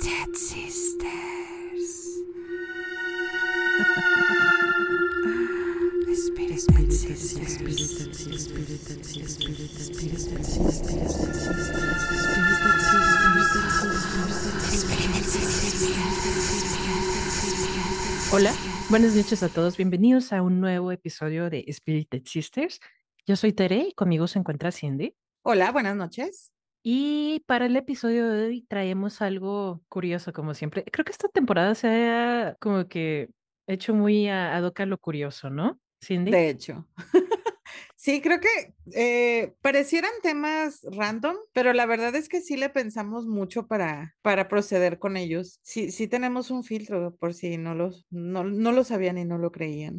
Sisters. Spirited Sisters. Hola, buenas noches a todos. Bienvenidos a un nuevo episodio de Spirited Sisters. Yo soy Tere y conmigo se encuentra Cindy. Hola, buenas noches. Y para el episodio de hoy traemos algo curioso, como siempre. Creo que esta temporada se ha como que hecho muy a, a lo curioso, ¿no? Cindy. De hecho. sí, creo que eh, parecieran temas random, pero la verdad es que sí le pensamos mucho para, para proceder con ellos. Sí, sí tenemos un filtro por si no, los, no, no lo sabían y no lo creían.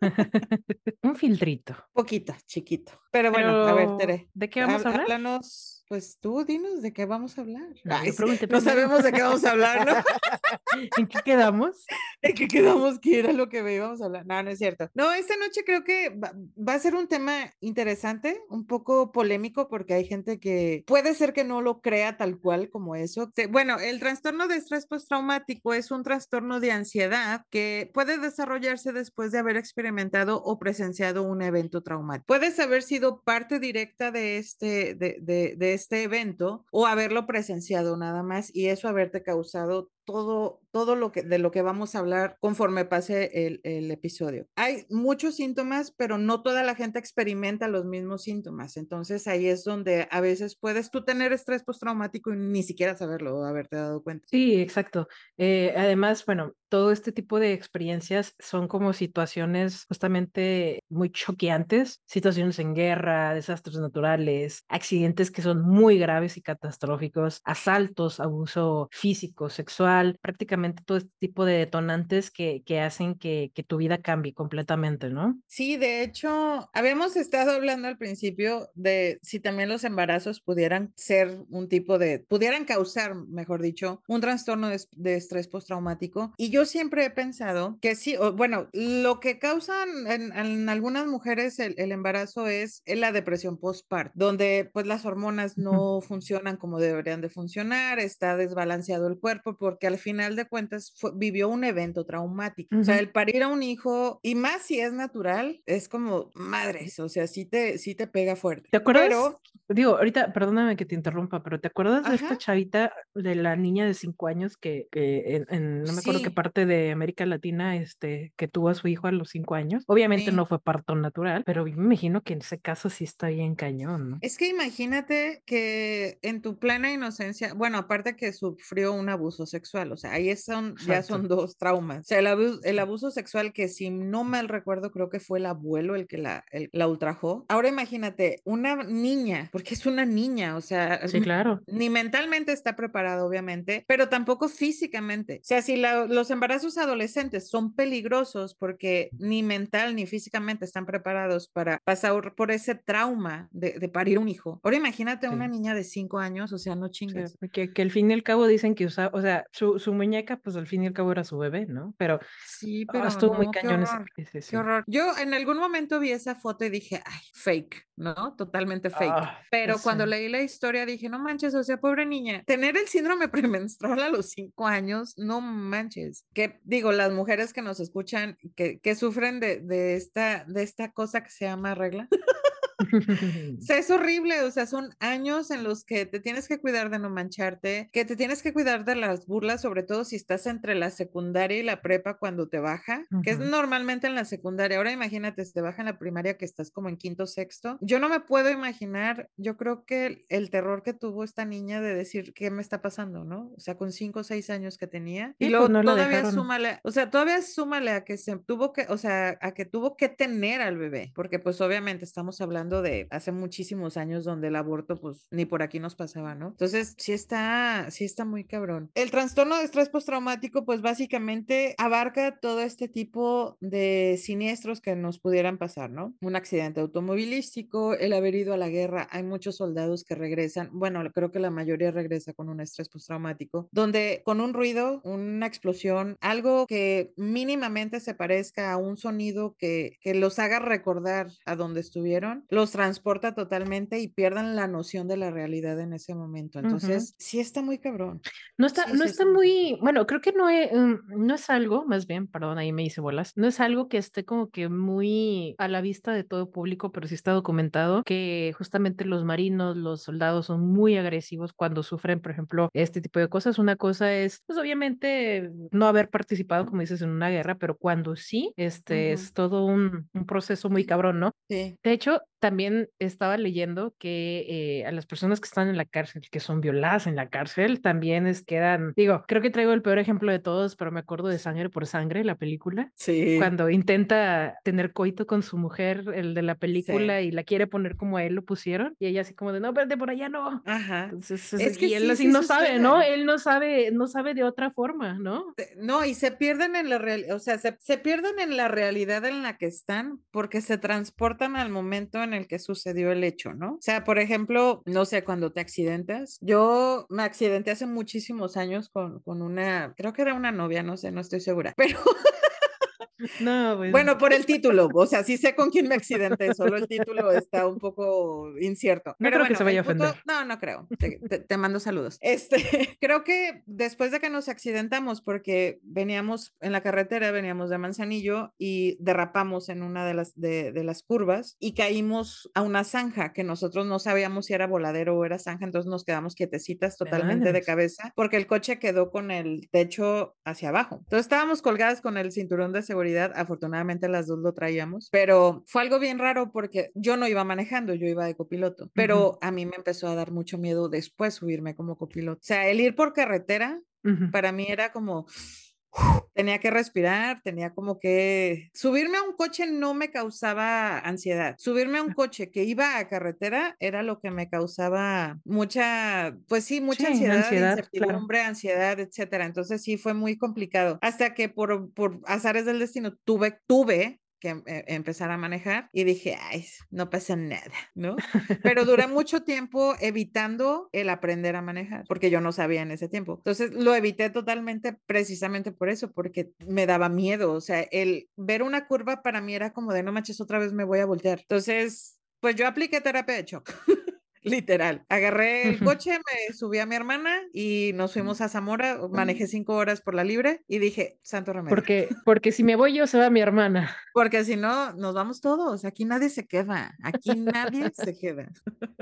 un filtrito. Poquito, chiquito. Pero bueno, a ver, Tere. ¿De qué vamos a hab- hablar? Háblanos, pues tú dinos de qué vamos a hablar. Ay, pregunté no sabemos de qué vamos a hablar, ¿no? ¿En qué quedamos? ¿De qué quedamos que era lo que íbamos a hablar? No, no es cierto. No, esta noche creo que va, va a ser un tema interesante, un poco polémico, porque hay gente que puede ser que no lo crea tal cual como eso. Bueno, el trastorno de estrés postraumático es un trastorno de ansiedad que puede desarrollarse después de haber experimentado o presenciado un evento traumático. Puedes haber sido parte directa de este, de, de, de este evento o haberlo presenciado nada más y eso haberte causado todo, todo lo que de lo que vamos a hablar conforme pase el, el episodio. Hay muchos síntomas, pero no toda la gente experimenta los mismos síntomas. Entonces ahí es donde a veces puedes tú tener estrés postraumático y ni siquiera saberlo o haberte dado cuenta. Sí, exacto. Eh, además, bueno, todo este tipo de experiencias son como situaciones justamente muy choqueantes, situaciones en guerra, desastres naturales, accidentes que son muy graves y catastróficos, asaltos, abuso físico, sexual, prácticamente todo este tipo de detonantes que, que hacen que, que tu vida cambie completamente, ¿no? Sí, de hecho, habíamos estado hablando al principio de si también los embarazos pudieran ser un tipo de, pudieran causar, mejor dicho, un trastorno de, de estrés postraumático. Y yo siempre he pensado que sí, o, bueno, lo que causan en, en algunas mujeres el, el embarazo es la depresión postparto, donde pues las hormonas no funcionan como deberían de funcionar, está desbalanceado el cuerpo porque al final de cuentas fue- vivió un evento traumático. O sea, el parir a un hijo, y más si es natural, es como madres, o sea, sí te, sí te pega fuerte. ¿Te acuerdas? Pero, Digo, ahorita, perdóname que te interrumpa, pero ¿te acuerdas de esta Ajá. chavita, de la niña de cinco años que, que en, en- no me acuerdo qué Sí. parte de América Latina, este, que tuvo a su hijo a los cinco años? Obviamente Sí. no fue parto natural, pero me imagino que en ese caso sí está bien cañón, ¿no? es que imagínate que en tu plena inocencia, bueno, aparte que sufrió un abuso sexual, o sea, ahí son, ya son dos traumas. O sea, el abuso, el abuso sexual que si no mal recuerdo, creo que fue el abuelo el que la, el- la ultrajó. Ahora imagínate, una niña, porque es una niña, o sea, Sí, claro. ni mentalmente está preparada, obviamente, pero tampoco físicamente. O sea, si la- los embarazos adolescentes son peligrosos porque ni mental ni físicamente están preparados para pasar por ese trauma de, de parir un hijo. Ahora imagínate a una Sí. niña de cinco años, o sea, no O sea, chingues. que, que al fin y al cabo dicen que usa, o sea, su, su muñeca, pues al fin y al cabo era su bebé, ¿no? Pero Sí, ah, pero estuvo muy no, qué cañón horror. ese Qué sí. horror. Yo en algún momento vi esa foto y dije, ay, fake, ¿no? Totalmente fake. Ah, Pero ya cuando leí la historia dije, no manches, o sea, pobre niña, tener el síndrome premenstrual a los cinco años, no manches. Que digo, las mujeres que nos escuchan, que, que sufren de, de esta, de esta cosa que se llama regla. O sea, es horrible, o sea, son años en los que te tienes que cuidar de no mancharte, que te tienes que cuidar de las burlas, sobre todo si estás entre la secundaria y la prepa cuando te baja, que es normalmente en la secundaria. Ahora imagínate, si te baja en la primaria que estás como en quinto, sexto. Yo no me puedo imaginar, yo creo que el, el terror que tuvo esta niña de decir, ¿qué me está pasando, no? O sea, con cinco o seis años que tenía. Y Sí, luego pues no todavía súmale, o sea, todavía súmale a que se tuvo que, o sea, a que tuvo que tener al bebé, porque pues obviamente estamos hablando de hace muchísimos años donde el aborto pues ni por aquí nos pasaba, ¿no? Entonces, sí está, sí está muy cabrón. El trastorno de estrés postraumático pues básicamente abarca todo este tipo de siniestros que nos pudieran pasar, ¿no? Un accidente automovilístico, el haber ido a la guerra, hay muchos soldados que regresan, bueno, creo que la mayoría regresa con un estrés postraumático, donde con un ruido, una explosión, algo que mínimamente se parezca a un sonido que, que los haga recordar a donde estuvieron, los transporta totalmente y pierden la noción de la realidad en ese momento. Entonces, sí está muy cabrón. No está, Sí, no sí está está muy bueno, creo que no es, mm, no es algo, más bien, perdón, ahí me hice bolas, no es algo que esté como que muy a la vista de todo público, pero sí está documentado que justamente los marinos, los soldados son muy agresivos cuando sufren, por ejemplo, este tipo de cosas. Una cosa es, pues obviamente, no haber participado, como dices, en una guerra, pero cuando sí, este Ujú. es todo un, un proceso muy cabrón, ¿no? Sí. De hecho, también estaba leyendo que eh, a las personas que están en la cárcel, que son violadas en la cárcel, también es quedan, digo, creo que traigo el peor ejemplo de todos, pero me acuerdo de Sangre por Sangre, la película, Sí. cuando intenta tener coito con su mujer, el de la Sí. película, y la quiere poner como a él lo pusieron, y ella así como de, no, espérate, por allá no. Ajá. Entonces, Es que y él sí, así sí no sabe, ¿no? sucede. Él no sabe, no sabe de otra forma, ¿no? Te- No, y se pierden en la realidad, o sea, se, se pierden en la realidad en la que están porque se transportan al momento en el que sucedió el hecho, ¿no? O sea, por ejemplo, no sé, cuando te accidentas, yo me accidenté hace muchísimos años con, con una, creo que era una novia, no sé, no estoy segura, pero No, pues. bueno, por el título, o sea, sí sé con quién me accidenté, solo el título está un poco incierto. No Pero creo que se vaya a ofender. punto- no, no creo. Te, te- te mando saludos. Este, creo que después de que nos accidentamos, porque veníamos en la carretera, veníamos de Manzanillo y derrapamos en una de las, de, de las curvas y caímos a una zanja que nosotros no sabíamos si era voladero o era zanja, entonces nos quedamos quietecitas totalmente de cabeza porque el coche quedó con el techo hacia abajo. Entonces estábamos colgadas con el cinturón de seguridad, afortunadamente las dos lo traíamos, pero fue algo bien raro porque yo no iba manejando, yo iba de copiloto, pero a mí me empezó a dar mucho miedo después subirme como copiloto. O sea, el ir por carretera para mí era como tenía que respirar, tenía como que subirme a un coche no me causaba ansiedad. Subirme a un coche que iba a carretera era lo que me causaba mucha, pues sí, mucha Sí, ansiedad, ansiedad, claro. incertidumbre, ansiedad, etcétera. Entonces sí fue muy complicado. Hasta que por, por azares del destino tuve, tuve que em- eh, empezar a manejar y dije, ay, no pasa nada, ¿no? Pero duré mucho tiempo evitando el aprender a manejar, porque yo no sabía en ese tiempo. Entonces lo evité totalmente precisamente por eso, porque me daba miedo. O sea, el ver una curva para mí era como de no manches, otra vez me voy a voltear. Entonces, pues yo apliqué terapia de shock. Literal. Agarré el coche, me subí a mi hermana y nos fuimos a Zamora. Manejé cinco horas por la libre y dije, santo remedio. Porque, porque si me voy yo, se va mi hermana. Porque si no, nos vamos todos. Aquí nadie se queda. Aquí nadie se queda.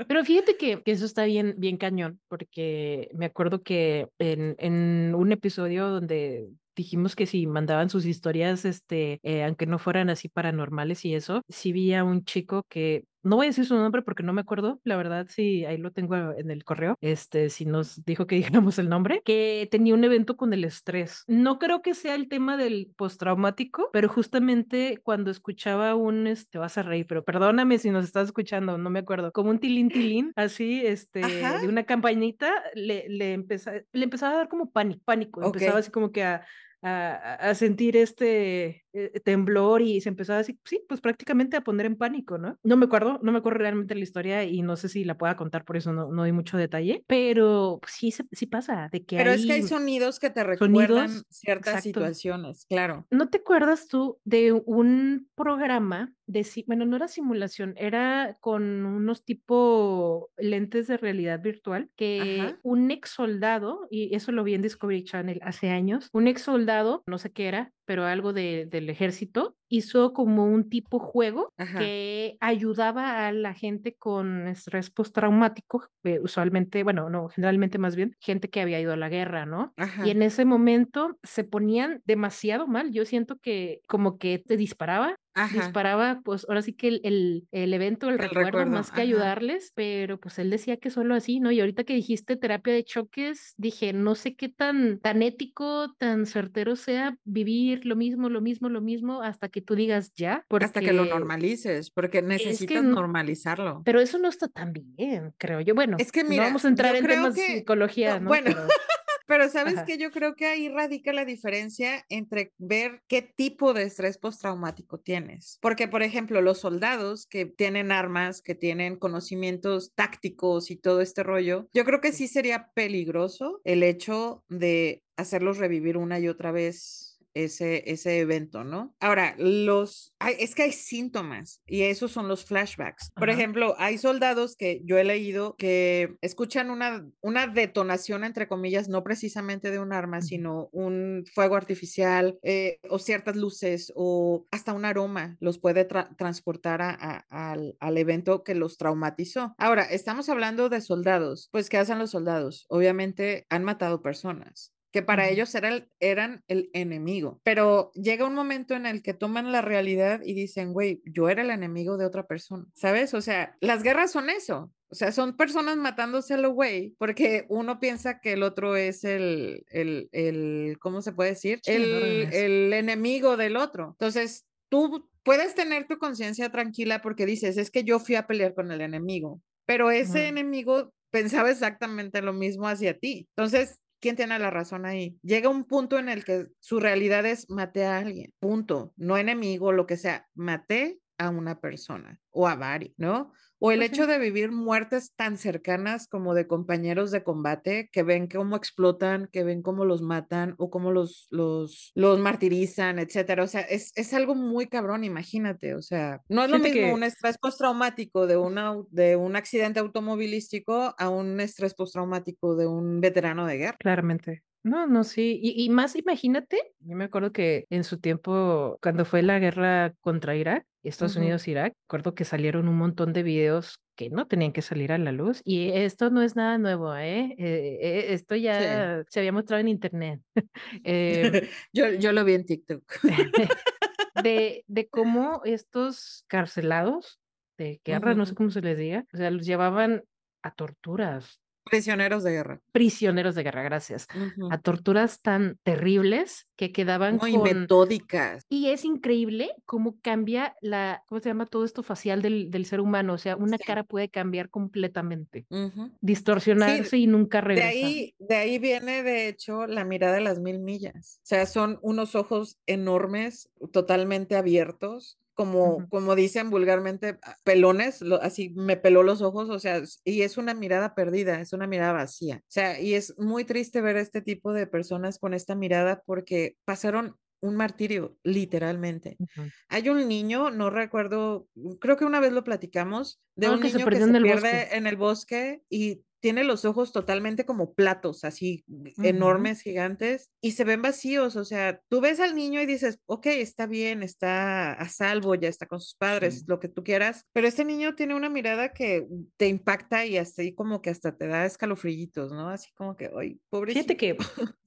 Pero fíjate que, que eso está bien, bien cañón, porque me acuerdo que en, en un episodio donde dijimos que si mandaban sus historias, este, eh, aunque no fueran así paranormales y eso, sí vi a un chico que no voy a decir su nombre porque no me acuerdo, la verdad, sí, ahí lo tengo en el correo, este, si nos dijo que dijéramos el nombre, que tenía un evento con el estrés. No creo que sea el tema del postraumático, pero justamente cuando escuchaba un, este, vas a reír, pero perdóname si nos estás escuchando, no me acuerdo, como un tilín tilín, así, este, Ajá. de una campanita, le, le, empeza, le empezaba a dar como pánico, pánico, empezaba Ok. así como que a, a, a sentir este eh, temblor y se empezaba así, sí, pues prácticamente a poner en pánico, ¿no? No me acuerdo, no me acuerdo realmente la historia y no sé si la pueda contar, por eso no, no doy mucho detalle, pero pues, sí, sí pasa, de que Pero hay es que hay sonidos que te sonidos, recuerdan ciertas exacto. situaciones, claro. ¿No te acuerdas tú de un programa de, bueno, no era simulación, era con unos tipo lentes de realidad virtual, que Ajá. un ex soldado, y eso lo vi en Discovery Channel hace años, un ex soldado, no sé qué era, pero algo de- del ejército, hizo como un tipo juego Ajá. que ayudaba a la gente con estrés postraumático, eh, usualmente, bueno, no, generalmente más bien, gente que había ido a la guerra, ¿no? Y en ese momento se ponían demasiado mal. Yo siento que como que te disparaba, Ajá. disparaba, pues ahora sí que el, el, el evento, el, El recuerdo, recuerdo, más que ajá. ayudarles, pero pues él decía que solo así, ¿no? Y ahorita que dijiste terapia de choques, dije, no sé qué tan, tan ético, tan certero sea vivir lo mismo, lo mismo, lo mismo, hasta que tú digas ya, Hasta que lo normalices, porque es que, necesitas normalizarlo. pero eso no está tan bien, creo yo. Bueno, Es que no mira, vamos a entrar en temas de psicología, no, ¿no? bueno, Pero, pero sabes ajá. que yo creo que ahí radica la diferencia entre ver qué tipo de estrés postraumático tienes. Porque, por ejemplo, los soldados que tienen armas, que tienen conocimientos tácticos y todo este rollo, yo creo que Sí. sí sería peligroso el hecho de hacerlos revivir una y otra vez ese, ese evento, ¿no? Ahora, los, hay- es que hay síntomas y esos son los flashbacks. Por Ajá. ejemplo, hay soldados que yo he leído que escuchan una, una detonación, entre comillas, no precisamente de un arma, sino un fuego artificial eh, o ciertas luces o hasta un aroma los puede tra- transportar a- a- al, al evento que los traumatizó. Ahora, estamos hablando de soldados. Pues, ¿qué hacen los soldados? Obviamente han matado personas que para ellos era el- eran el enemigo. Pero llega un momento en el que toman la realidad y dicen, güey, yo era el enemigo de otra persona, ¿sabes? O sea, las guerras son eso. O sea, son personas matándose a lo güey, porque uno piensa que el otro es el, el, el ¿cómo se puede decir? Sí, El, el enemigo del otro. Entonces, tú puedes tener tu conciencia tranquila porque dices, es que yo fui a pelear con el enemigo, pero ese enemigo pensaba exactamente lo mismo hacia ti. Entonces, ¿quién tiene la razón ahí? Llega un punto en el que su realidad es maté a alguien, punto, no enemigo, lo que sea, maté a una persona o a varios, ¿no? O el Pues sí. hecho de vivir muertes tan cercanas como de compañeros de combate que ven cómo explotan, que ven cómo los matan o cómo los, los, los martirizan, etcétera. O sea, es, es algo muy cabrón, imagínate. O sea, no es lo mismo que- un estrés postraumático de, una, de un accidente automovilístico a un estrés postraumático de un veterano de guerra. Claramente. No, no, sí. Y, y más, imagínate, yo me acuerdo que en su tiempo, cuando fue la guerra contra Irak, Estados Ujú. Unidos-Irak, recuerdo que salieron un montón de videos que no tenían que salir a la luz. Y esto no es nada nuevo, ¿eh? Eh, eh, esto ya se había mostrado en internet. Eh, yo, yo lo vi en TikTok. de, de cómo estos carcelados de guerra, no sé cómo se les diga, o sea, los llevaban a torturas, Prisioneros de guerra. prisioneros de guerra, gracias, a torturas tan terribles que quedaban Muy con... metódicas. Y es increíble cómo cambia la, ¿cómo se llama todo esto facial del, del ser humano? O sea, una Sí. cara puede cambiar completamente, distorsionarse y nunca De regresar. ahí, de ahí viene, de hecho, la mirada de las mil millas. O sea, son unos ojos enormes, totalmente abiertos, como, como dicen vulgarmente, ah, pelones, lo- así me peló los ojos, o sea, y es una mirada perdida, es una mirada vacía. O sea, y es muy triste ver este tipo de personas con esta mirada porque pasaron un martirio, literalmente. Hay un niño, no recuerdo, creo que una vez lo platicamos, de Ah, un que se niño que se en pierde en el bosque y tiene los ojos totalmente como platos, así g- Ujú. enormes, gigantes, y se ven vacíos. O sea, tú ves al niño y dices, ok, está bien, está a salvo, ya está con sus padres, Sí. lo que tú quieras, pero este niño tiene una mirada que te impacta y así como que hasta te da escalofrillitos, ¿no? Así como que, ay, pobrecito. Fíjate que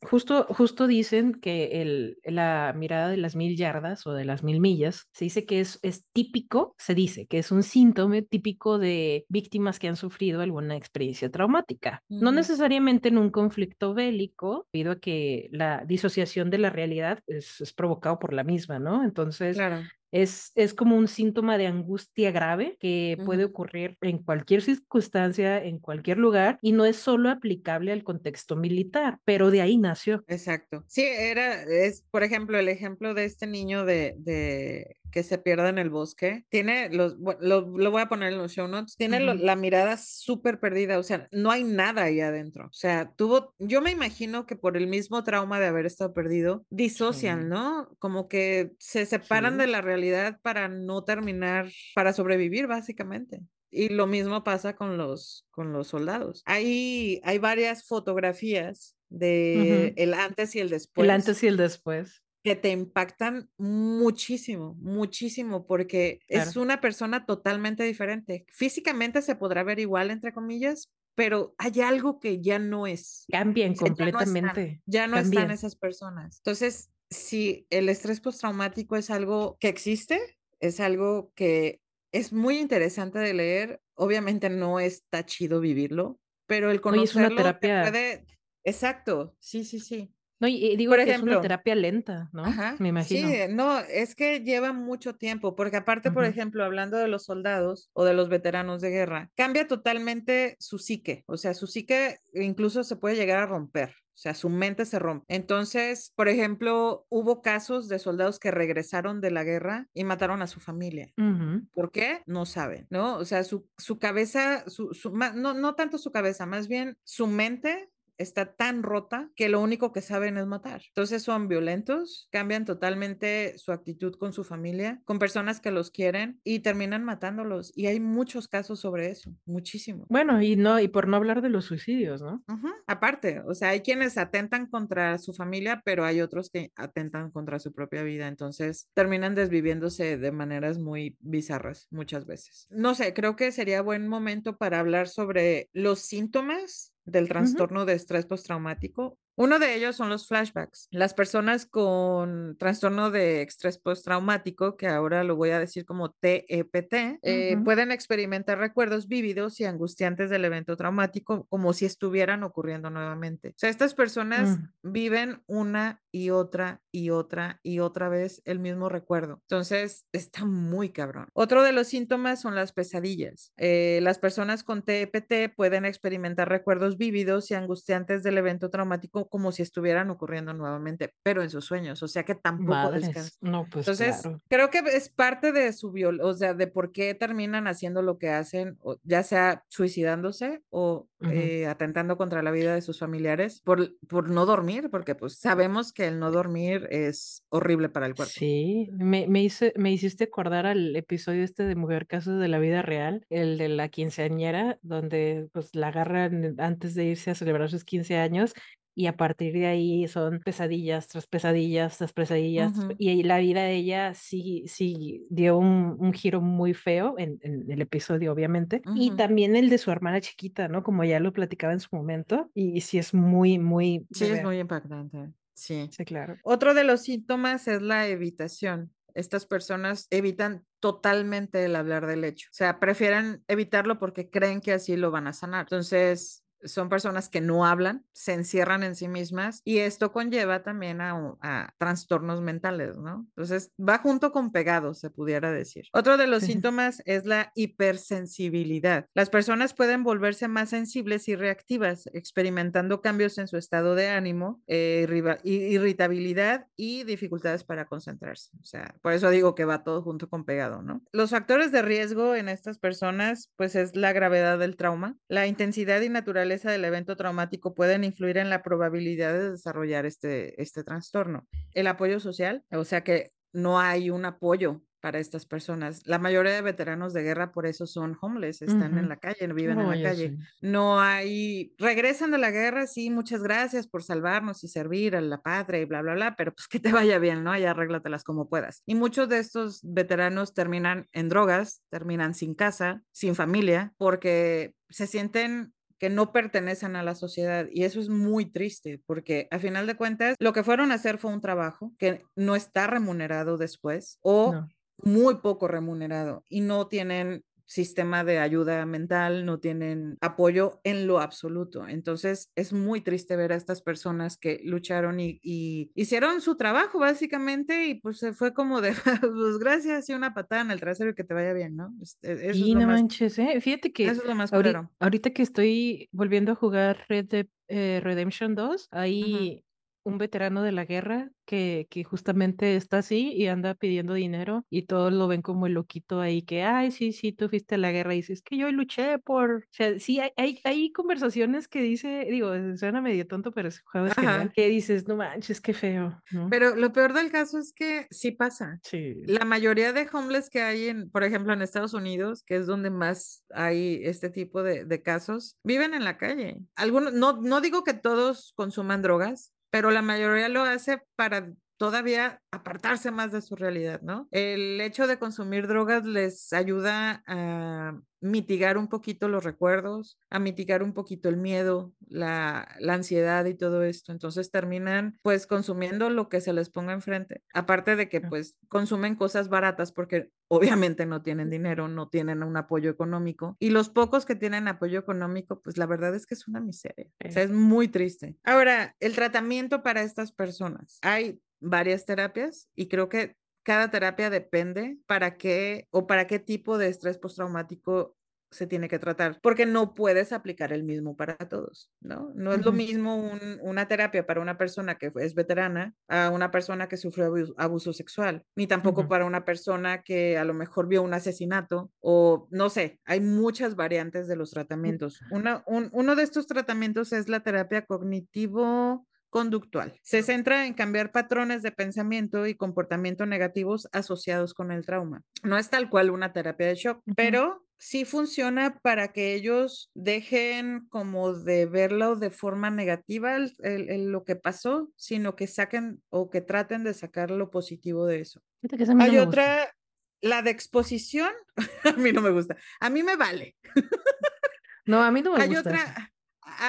justo, justo dicen que el, la mirada de las mil yardas o de las mil millas, se dice que es, es típico, se dice que es un síntoma típico de víctimas que han sufrido alguna experiencia traumática. No Ujú. necesariamente en un conflicto bélico, debido a que la disociación de la realidad es, es provocado por la misma, ¿no? Entonces, Claro. Es, es como un síntoma de angustia grave que puede ocurrir en cualquier circunstancia, en cualquier lugar, y no es solo aplicable al contexto militar, pero de ahí nació. Exacto. Sí, era, es, por ejemplo, el ejemplo de este niño de, de que se pierde en el bosque. Tiene los, lo, lo voy a poner en los show notes. Tiene lo- Ujú. la mirada súper perdida, o sea, no hay nada ahí adentro. O sea, tuvo, yo me imagino que por el mismo trauma de haber estado perdido, disocian, Sí. ¿no? Como que se separan Sí. de la realidad para no terminar, para sobrevivir, básicamente. Y lo mismo pasa con los, con los soldados. Hay, hay varias fotografías de Ujú. el antes y el El después antes y el después. que te impactan muchísimo, muchísimo, porque es Claro. una persona totalmente diferente. Físicamente se podrá ver igual, entre comillas, pero hay algo que ya no es. Cambian sea, ya no están, completamente. ya no están esas personas. Entonces, si el estrés postraumático es algo que existe, es algo que es muy interesante de leer. Obviamente no está chido vivirlo, pero el Oye, es una conocerlo te terapia. puede... Exacto, sí, sí, sí. No, y, digo Por que es una ejemplo, terapia lenta, ¿no? Ajá, Me sí, imagino. eh, no, es que lleva mucho tiempo, porque aparte, por ejemplo, hablando de los soldados o de los veteranos de guerra, cambia totalmente su psique, o sea, su psique incluso se puede llegar a romper, o sea, su mente se rompe. Entonces, por ejemplo, hubo casos de soldados que regresaron de la guerra y mataron a su familia. ¿Por qué? No saben, ¿no? O sea, su, su cabeza, su, su, ma- no, no tanto su cabeza, más bien su mente está tan rota que lo único que saben es matar. Entonces son violentos, cambian totalmente su actitud con su familia, con personas que los quieren y terminan matándolos. Y hay muchos casos sobre eso, muchísimo. Bueno, y no, y por no hablar de los suicidios, ¿no? Aparte, o sea, hay quienes atentan contra su familia, pero hay otros que atentan contra su propia vida. Entonces terminan desviviéndose de maneras muy bizarras muchas veces. No sé, creo que sería buen momento para hablar sobre los síntomas del trastorno de estrés postraumático. Uno de ellos son los flashbacks. Las personas con trastorno de estrés postraumático, que ahora lo voy a decir como TEPT, eh, Ujú. pueden experimentar recuerdos vívidos y angustiantes del evento traumático como si estuvieran ocurriendo nuevamente. O sea, estas personas Mm. viven una y otra y otra y otra vez el mismo recuerdo. Entonces, está muy cabrón. Otro de los síntomas son las pesadillas. Eh, las personas con TEPT pueden experimentar recuerdos vívidos y angustiantes del evento traumático como si estuvieran ocurriendo nuevamente, pero en sus sueños, o sea que tampoco descansan. No, pues Entonces, claro. creo que es parte de su viol, o sea, de por qué terminan haciendo lo que hacen, o ya sea suicidándose o eh, atentando contra la vida de sus familiares por, por no dormir, porque pues sabemos que el no dormir es horrible para el cuerpo. Sí, me, me, hice- me hiciste acordar al episodio este de Mujer Casos de la Vida Real, el de la quinceañera, donde pues la agarran antes de irse a celebrar sus 15 años y a partir de ahí son pesadillas tras pesadillas tras pesadillas pe- Ujú, y la vida de ella sí, sí dio un, un giro muy feo en, en el episodio, obviamente, y también el de su hermana chiquita, ¿no? Como ya lo platicaba en su momento, y, sí es muy, muy, Sí, de es muy impactante. Sí. Sí, claro. Otro de los síntomas es la evitación. Estas personas evitan totalmente el hablar del hecho. O sea, prefieren evitarlo porque creen que así lo van a sanar. Entonces, son personas que no hablan, se encierran en sí mismas y esto conlleva también a, trastornos mentales, ¿no? Entonces, va junto con pegado, se pudiera decir. Otro de los Sí. síntomas es la hipersensibilidad. Las personas pueden volverse más sensibles y reactivas, experimentando cambios en su estado de ánimo, eh, irritabilidad y dificultades para concentrarse. O sea, por eso digo que va todo junto con pegado, ¿no? Los factores de riesgo en estas personas, pues es la gravedad del trauma, la intensidad y naturaleza del evento traumático pueden influir en la probabilidad de desarrollar este, este trastorno. El apoyo social, o sea que no hay un apoyo para estas personas. La mayoría de veteranos de guerra por eso son homeless, están en Ujú. la calle, viven en Oh, la ya calle. sé. No hay, regresan de la guerra, sí, muchas gracias por salvarnos y servir a la patria y bla, bla, bla, pero pues que te vaya bien, ¿no? Ya arréglatelas como puedas. Y muchos de estos veteranos terminan en drogas, terminan sin casa, sin familia, porque se sienten que no pertenecen a la sociedad y eso es muy triste porque a final de cuentas lo que fueron a hacer fue un trabajo que no está remunerado después o No. muy poco remunerado y no tienen sistema de ayuda mental, no tienen apoyo en lo absoluto. Entonces es muy triste ver a estas personas que lucharon y, y hicieron su trabajo básicamente y pues se fue como de, pues gracias y una patada en el trasero y que te vaya bien, ¿no? Es- e- Eso es lo no más, manches, ¿eh? Fíjate que eso es lo más ahori- culero. ahorita que estoy volviendo a jugar Red Dead eh, Redemption 2, Ujú. Un veterano de la guerra que, que justamente está así y anda pidiendo dinero y todos lo ven como el loquito ahí que, ay, sí, sí, tú fuiste a la guerra y dices que yo luché por... O sea, sí, hay, hay, hay conversaciones que dice, digo, suena medio tonto, pero ese juego es genial, que dices, no manches, qué feo, ¿no? Pero lo peor del caso es que sí pasa. Sí. La mayoría de homeless que hay en, por ejemplo, en Estados Unidos, que es donde más hay este tipo de, de casos, viven en la calle. Algunos, no, no digo que todos consuman drogas, pero la mayoría lo hace para todavía apartarse más de su realidad, ¿no? El hecho de consumir drogas les ayuda a mitigar un poquito los recuerdos, a mitigar un poquito el miedo, la, la ansiedad y todo esto. Entonces terminan pues consumiendo lo que se les ponga enfrente. Aparte de que pues consumen cosas baratas porque obviamente no tienen dinero, no tienen un apoyo económico. Y los pocos que tienen apoyo económico, pues la verdad es que es una miseria. O sea, es muy triste. Ahora, el tratamiento para estas personas. Hay varias terapias y creo que cada terapia depende para qué o para qué tipo de estrés postraumático se tiene que tratar, porque no puedes aplicar el mismo para todos, ¿no? No es lo mismo un- una terapia para una persona que es veterana a una persona que sufrió abuso, abuso sexual, ni tampoco para una persona que a lo mejor vio un asesinato o no sé, hay muchas variantes de los tratamientos. Una, un- uno de estos tratamientos es la terapia cognitivo conductual. Se centra en cambiar patrones de pensamiento y comportamiento negativos asociados con el trauma. No es tal cual una terapia de shock, Ujú. pero sí funciona para que ellos dejen como de verlo de forma negativa el- el- el- lo que pasó, sino que saquen o que traten de sacar lo positivo de eso. Que no Hay me gusta. otra, la de exposición, a mí no me gusta, a mí me vale. No, a mí no me Hay gusta otra,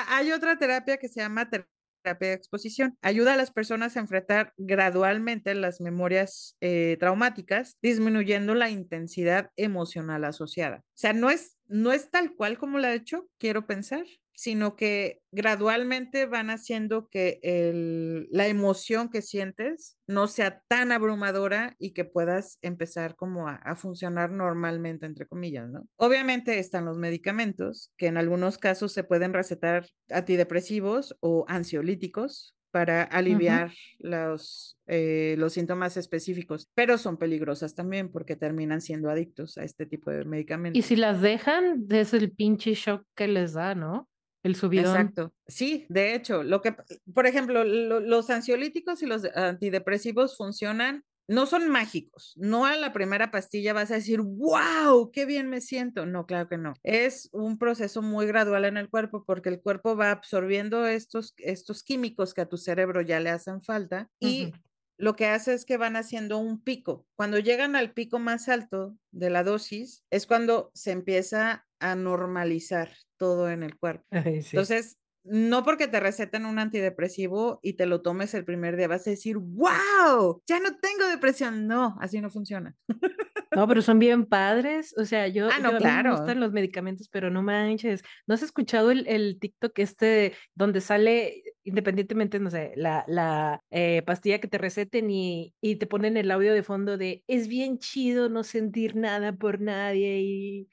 hay otra terapia que se llama ter- terapia de exposición. Ayuda a las personas a enfrentar gradualmente las memorias eh, traumáticas, disminuyendo la intensidad emocional asociada. O sea, no es, no es tal cual como la he hecho, quiero pensar, sino que gradualmente van haciendo que el- la emoción que sientes no sea tan abrumadora y que puedas empezar como a, a funcionar normalmente, entre comillas, ¿no? Obviamente están los medicamentos, que en algunos casos se pueden recetar antidepresivos o ansiolíticos para aliviar los, eh, los síntomas específicos, pero son peligrosas también porque terminan siendo adictos a este tipo de Y medicamentos. si las dejan, es el pinche shock que les da, ¿no? El subidón. Exacto. Sí, de hecho, lo que, por ejemplo, lo- los ansiolíticos y los de- antidepresivos funcionan, no son mágicos. No a la primera pastilla vas a decir, wow, qué bien me siento. No, claro que no. Es un proceso muy gradual en el cuerpo porque el cuerpo va absorbiendo estos, estos químicos que a tu cerebro ya le hacen falta y lo que hace es que van haciendo un pico. Cuando llegan al pico más alto de la dosis, es cuando se empieza a normalizar todo en el cuerpo. Ay, sí. Entonces, no porque te receten un antidepresivo y te lo tomes el primer día, vas a decir, wow, ya no tengo depresión. No, así no funciona. No, pero son bien padres. O sea, yo, Ah, no, yo me gustan los medicamentos, pero no manches. ¿No has escuchado el, el TikTok este donde sale independientemente, no sé, la, la eh, pastilla que te receten y, y te ponen el audio de fondo de es bien chido no sentir nada por nadie y,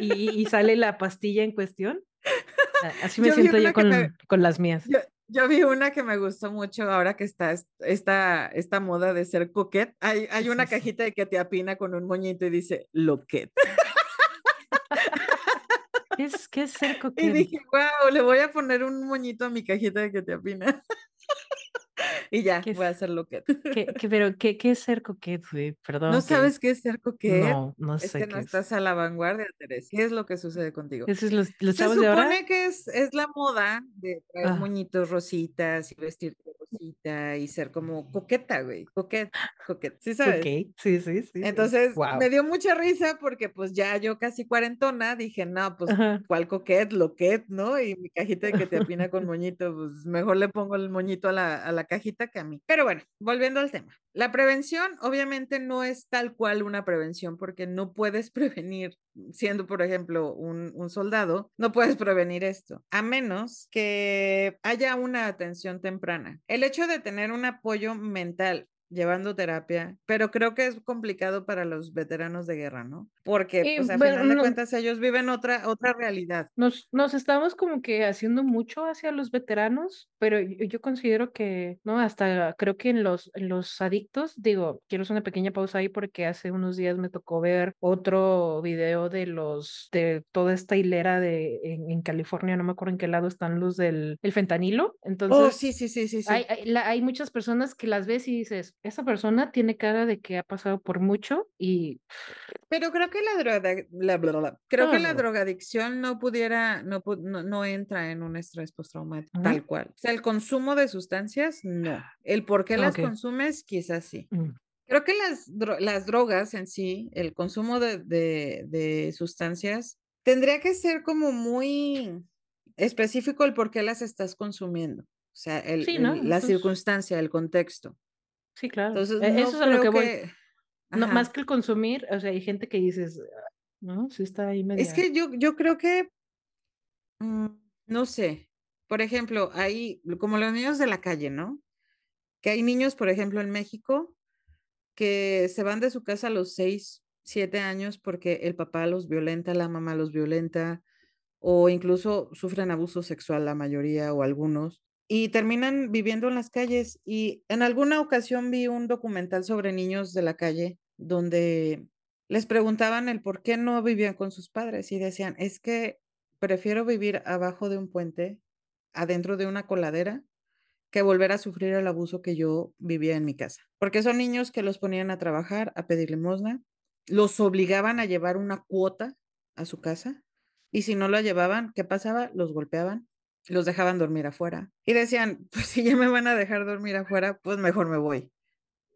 y, y sale la pastilla en cuestión? Así me Yo siento yo con, con las mías. Yo, yo vi una que me gustó mucho ahora que está est- esta, esta moda de ser coquette. Hay, hay ¿Qué es una cajita de que te apina con un moñito y dice loquet. ¿Qué es, qué es ser Y coquete? dije, wow, le voy a poner un moñito a mi cajita de que te apina. Y ya, ¿Qué voy a es- hacer loquet. ¿Qué, qué- pero qué, qué es ser coquete, güey? Perdón. ¿No que- sabes qué es ser coquette? No, no Es sé que qué no es. estás a la vanguardia, Teresa. ¿Qué es lo que sucede contigo? ¿Esos los, los Se chavos de ahora? supone que es, es la moda de traer Ah. moñitos rositas y vestirte y ser como coqueta, güey. Coquet, coquet. ¿Sí sabes? Ok, sí, sí, sí. Entonces wow. me dio mucha risa porque pues ya yo casi cuarentona dije, no, pues Ajá. ¿cuál coquet? Loquet, ¿no? Y mi cajita de que te apina con moñito, pues mejor le pongo el moñito a la, a la cajita que a mí. Pero bueno, volviendo al tema. La prevención obviamente no es tal cual una prevención porque no puedes prevenir, siendo por ejemplo un, un soldado, no puedes prevenir esto, a menos que haya una atención temprana. El hecho de tener un apoyo mental llevando terapia, pero creo que es complicado para los veteranos de guerra, ¿no? Porque Y, pues a bueno, final de no- cuentas ellos viven otra otra realidad. Nos, nos estamos como que haciendo mucho hacia los veteranos, pero yo, yo considero que, no, hasta creo que en los, en los adictos, digo, quiero hacer una pequeña pausa ahí porque hace unos días me tocó ver otro video de los, de toda esta hilera de, en, en California, no me acuerdo en qué lado están los del el fentanilo. Entonces, Oh, sí, sí, sí, sí, sí. Hay, hay, la- hay muchas personas que las ves y dices, esa persona tiene cara de que ha pasado por mucho y Pero creo que la droga, la, bla, bla, bla. creo que la drogadicción no pudiera, no, no, no entra en un estrés postraumático, ¿No? tal cual. O sea, el consumo de sustancias, no. El por qué las consumes, quizás sí. mm, Creo que las, las drogas en sí, el consumo de, de, de sustancias, tendría que ser como muy específico el por qué las estás consumiendo. O sea, el, Sí, ¿no? el- la Entonces- circunstancia, el contexto. Sí, claro. Entonces, E- no Eso es a lo que voy. que- No, más que el consumir, o sea, hay gente que dices, "Ah, no, sí está ahí media. Es que yo, yo creo que, mm, no sé, por ejemplo, hay como los niños de la calle, ¿no? Que hay niños, por ejemplo, en México, que se van de su casa a los seis, siete años porque el papá los violenta, la mamá los violenta o incluso sufren abuso sexual la mayoría o algunos y terminan viviendo en las calles. Y en alguna ocasión vi un documental sobre niños de la calle donde les preguntaban el por qué no vivían con sus padres y decían, es que prefiero vivir abajo de un puente, adentro de una coladera, que volver a sufrir el abuso que yo vivía en mi casa. Porque son niños que los ponían a trabajar, a pedir limosna, los obligaban a llevar una cuota a su casa y si no la llevaban, ¿qué pasaba? Los golpeaban, los dejaban dormir afuera y decían, pues si ya me van a dejar dormir afuera, pues mejor me voy.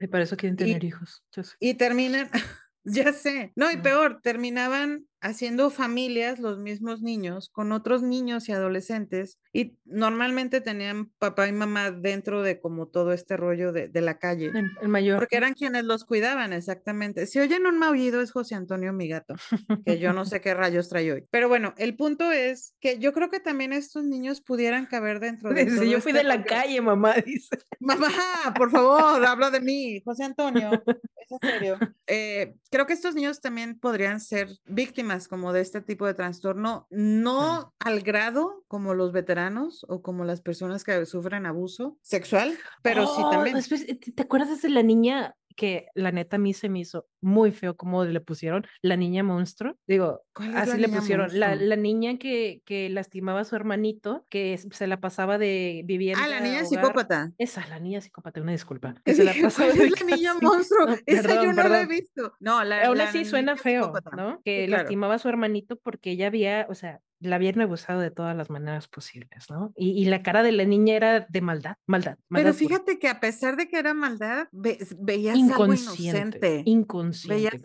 Y para eso quieren Y- tener hijos. Y terminan, ya sé, no, y peor, terminaban haciendo familias los mismos niños con otros niños y adolescentes y normalmente tenían papá y mamá dentro de como todo este rollo de, de la calle. El, el mayor. Porque eran quienes los cuidaban, exactamente. Si oyen un maullido es José Antonio, mi gato, que yo no sé qué rayos trae hoy. Pero bueno, el punto es que yo creo que también estos niños pudieran caber dentro de Dice, todo yo fui este de la rollo". calle, mamá, dice. Mamá, por favor, habla de mí, José Antonio. Es en serio. Eh, creo que estos niños también podrían ser víctimas como de este tipo de trastorno, no al grado como los veteranos o como las personas que sufren abuso sexual, pero sí Oh, también. después, ¿te te acuerdas de la niña que la neta a mí se me hizo muy feo como le pusieron la niña monstruo? Digo, ¿Cuál es así le pusieron. La, la niña que, que lastimaba a su hermanito, que se la pasaba de vivienda. Ah, la niña psicópata. Esa, la niña psicópata, una disculpa. Que se la pasaba ¿cuál de es la niña monstruo? No, Esa yo perdón, no la he perdón. visto. No, la, Aún la así suena feo, psicópata. ¿no? Que Sí, claro. lastimaba a su hermanito porque ella había, o sea, la habían abusado de todas las maneras posibles, ¿no? Y, y la cara de la niña era de maldad, maldad, Pero maldad pura. fíjate que a pesar de que era maldad, ve- veías algo inconsciente, inocente. inconsciente, Veías algo en-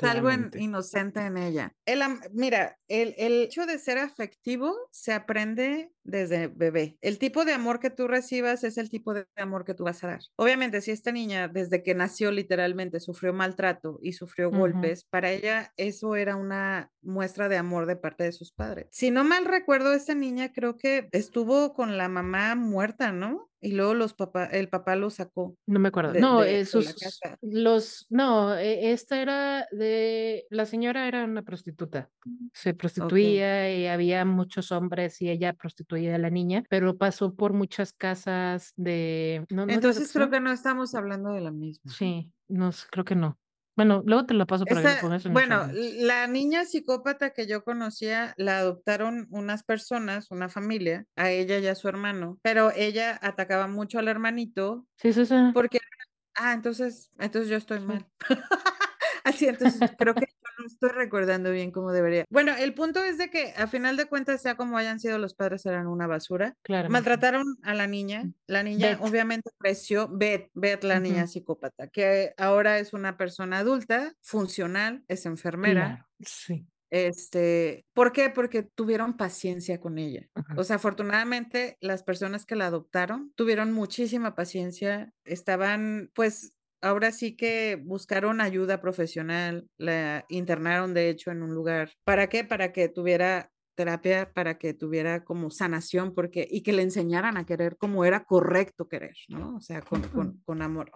claramente. inocente en ella. El, mira, el, el hecho de ser afectivo se aprende desde bebé. El tipo de amor que tú recibas es el tipo de amor que tú vas a dar. Obviamente, si esta niña desde que nació literalmente sufrió maltrato y sufrió Ujú. golpes, para ella eso era una muestra de amor de parte de sus padres. Si no mal recuerdo, esta niña creo que estuvo con la mamá muerta, ¿no? Y luego los papá, el papá lo sacó. No me acuerdo. de- no, de- eh, de la los, no, eh, esta era de, la señora era una prostituta. Se prostituía y había muchos hombres y ella prostituía a la niña, pero pasó por muchas casas de, no, no era Entonces creo que no estamos hablando de la misma. Sí, no, creo que no. Bueno, luego te lo paso para que Esa- pongas en los show bueno, la niña psicópata que yo conocía la adoptaron unas personas, una familia, a ella y a su hermano, pero ella atacaba mucho al hermanito Sí, sí, sí. porque, ah, entonces, entonces yo estoy Sí. mal. Así, entonces creo que yo no estoy recordando bien cómo debería. Bueno, el punto es de que a final de cuentas, sea como hayan sido los padres, eran una basura. Claramente. Maltrataron a la niña. La niña Beth. obviamente creció. Beth, Beth, la niña psicópata, que ahora es una persona adulta, funcional, es enfermera. Claro, sí. Este, ¿por qué? Porque tuvieron paciencia con ella. O sea, afortunadamente las personas que la adoptaron tuvieron muchísima paciencia, estaban, pues, ahora sí que buscaron ayuda profesional, la internaron de hecho en un lugar. ¿Para qué? Para que tuviera terapia, para que tuviera como sanación, porque, y que le enseñaran a querer como era correcto querer, ¿no? O sea, con, con, con amor.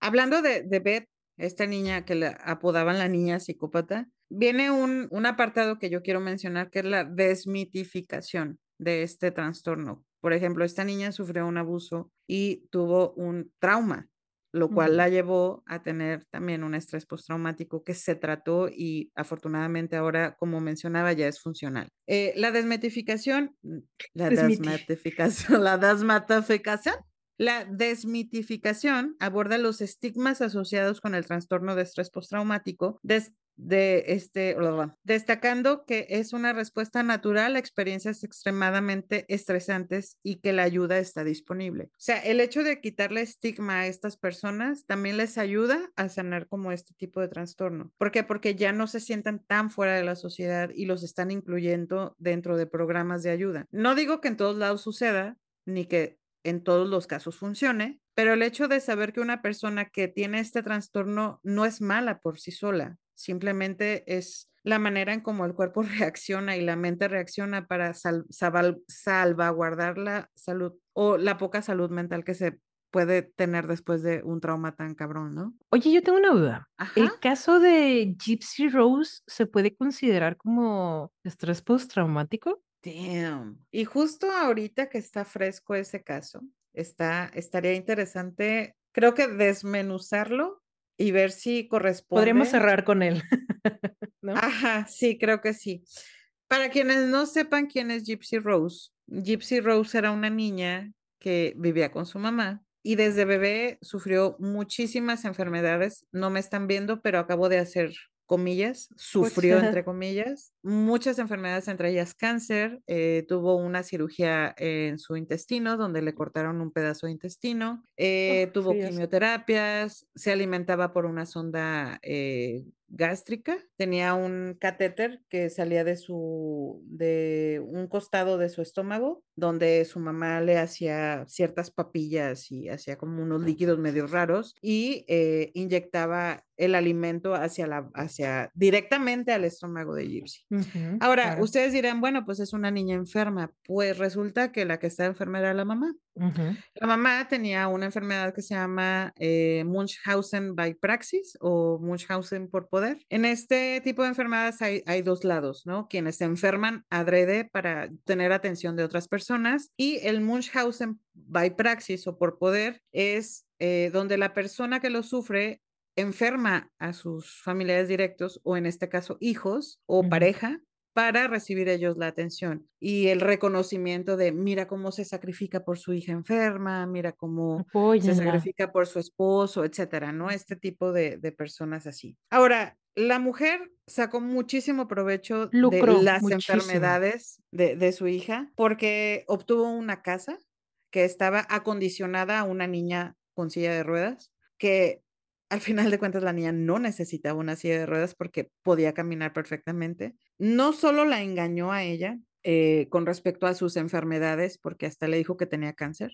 Hablando de, de Beth, esta niña que la apodaban la niña psicópata, viene un, un apartado que yo quiero mencionar, que es la desmitificación de este trastorno. Por ejemplo, esta niña sufrió un abuso y tuvo un trauma, lo cual la llevó a tener también un estrés postraumático que se trató y afortunadamente ahora, como mencionaba, ya es funcional. Eh, la desmitificación, mm, la Desmiti. desmitificación, la desmitificación la desmitificación aborda los estigmas asociados con el trastorno de estrés postraumático, des- de este, destacando que es una respuesta natural a experiencias extremadamente estresantes y que la ayuda está disponible. O sea, el hecho de quitarle estigma a estas personas también les ayuda a sanar como este tipo de trastorno. ¿Por qué? Porque ya no se sientan tan fuera de la sociedad y los están incluyendo dentro de programas de ayuda. No digo que en todos lados suceda, ni que en todos los casos funcione, pero el hecho de saber que una persona que tiene este trastorno no es mala por sí sola, simplemente es la manera en cómo el cuerpo reacciona y la mente reacciona para sal- sabal- salvaguardar la salud o la poca salud mental que se puede tener después de un trauma tan cabrón, ¿no? Oye, yo tengo una duda. ¿El caso de Gypsy Rose se puede considerar como estrés postraumático? Damn. Y justo ahorita que está fresco ese caso, está, estaría interesante, creo que desmenuzarlo y ver si Podríamos corresponde. cerrar con él, ¿no? Ajá, sí, creo que sí. Para quienes no sepan quién es Gypsy Rose, Gypsy Rose era una niña que vivía con su mamá y desde bebé sufrió muchísimas enfermedades. No me están viendo, pero acabo de hacer comillas, sufrió entre comillas, muchas enfermedades, entre ellas cáncer, eh, tuvo una cirugía en su intestino donde le cortaron un pedazo de intestino, eh, Oh, tuvo sí, quimioterapias, se alimentaba por una sonda eh, gástrica, tenía un catéter que salía de su, de un costado de su estómago, donde su mamá le hacía ciertas papillas y hacía como unos líquidos medio raros y eh, inyectaba el alimento hacia la, hacia, directamente al estómago de Gypsy. Ahora, claro. ustedes dirán, bueno, pues es una niña enferma. Pues resulta que la que está enferma era la mamá. La mamá tenía una enfermedad que se llama eh, Munchausen by praxis o Munchausen por poder. En este tipo de enfermedades hay, hay dos lados, ¿no? Quienes se enferman adrede para tener atención de otras personas y el Munchausen by praxis o por poder es eh, donde la persona que lo sufre enferma a sus familiares directos o en este caso hijos o pareja para recibir ellos la atención y el reconocimiento de mira cómo se sacrifica por su hija enferma, mira cómo se sacrifica por su esposo, etcétera, ¿no? Este tipo de, de personas así. Ahora, la mujer sacó muchísimo provecho de Lucró las muchísimo. enfermedades de, de su hija porque obtuvo una casa que estaba acondicionada a una niña con silla de ruedas, que al final de cuentas la niña no necesitaba una silla de ruedas porque podía caminar perfectamente. No solo la engañó a ella eh, con respecto a sus enfermedades, porque hasta le dijo que tenía cáncer,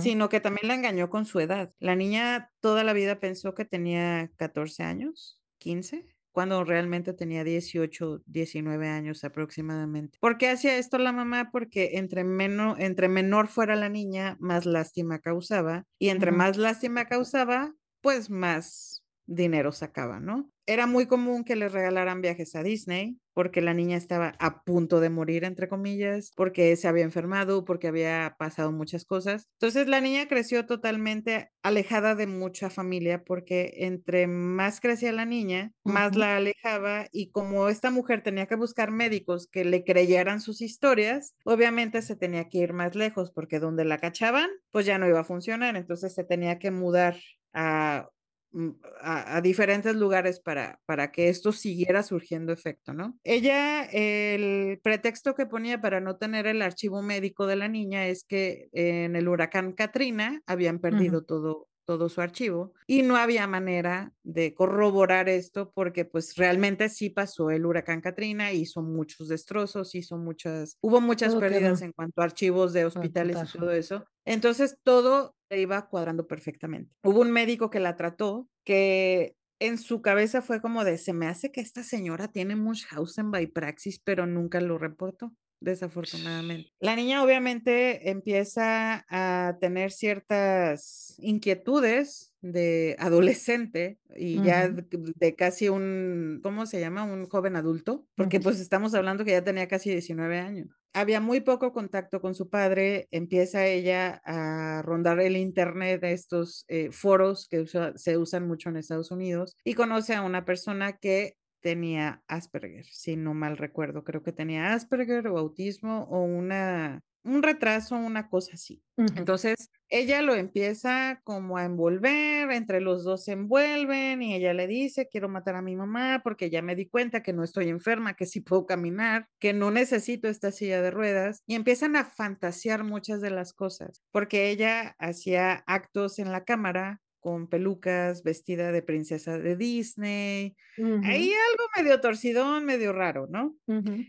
sino que también la engañó con su edad. La niña toda la vida pensó que tenía 14 años, 15, cuando realmente tenía 18, 19 años aproximadamente. ¿Por qué hacía esto la mamá? Porque entre, menor, entre menor fuera la niña, más lástima causaba, y entre más lástima causaba, pues más dinero sacaba, ¿no? Era muy común que les regalaran viajes a Disney porque la niña estaba a punto de morir, entre comillas, porque se había enfermado, porque había pasado muchas cosas. Entonces la niña creció totalmente alejada de mucha familia porque entre más crecía la niña, más la alejaba y como esta mujer tenía que buscar médicos que le creyeran sus historias, obviamente se tenía que ir más lejos porque donde la cachaban, pues ya no iba a funcionar, entonces se tenía que mudar a, mm, a, a diferentes lugares para, para que esto siguiera surgiendo efecto, ¿no? Ella, el pretexto que ponía para no tener el archivo médico de la niña es que en el huracán Katrina habían perdido todo, todo su archivo y no había manera de corroborar esto porque pues realmente sí pasó el huracán Katrina, hizo muchos destrozos, hizo muchas, hubo muchas Todo pérdidas quedó en cuanto a archivos de al hospitales y todo eso. Entonces todo se iba cuadrando perfectamente. Hubo un médico que la trató que en su cabeza fue como de, se me hace que esta señora tiene Munchausen by praxis, pero nunca lo reportó, desafortunadamente. La niña obviamente empieza a tener ciertas inquietudes de adolescente y ya de, de casi un, ¿cómo se llama? Un joven adulto, porque pues estamos hablando que ya tenía casi 19 años. Había muy poco contacto con su padre, empieza ella a rondar el internet de estos eh, foros que usa- se usan mucho en Estados Unidos y conoce a una persona que tenía Asperger, si no mal recuerdo, creo que tenía Asperger o autismo o una, un retraso, una cosa así. Entonces, ella lo empieza como a envolver, entre los dos se envuelven y ella le dice, quiero matar a mi mamá porque ya me di cuenta que no estoy enferma, que sí puedo caminar, que no necesito esta silla de ruedas y empiezan a fantasear muchas de las cosas, porque ella hacía actos en la cámara con pelucas, vestida de princesa de Disney, ahí Ujú. algo medio torcidón, medio raro, ¿no?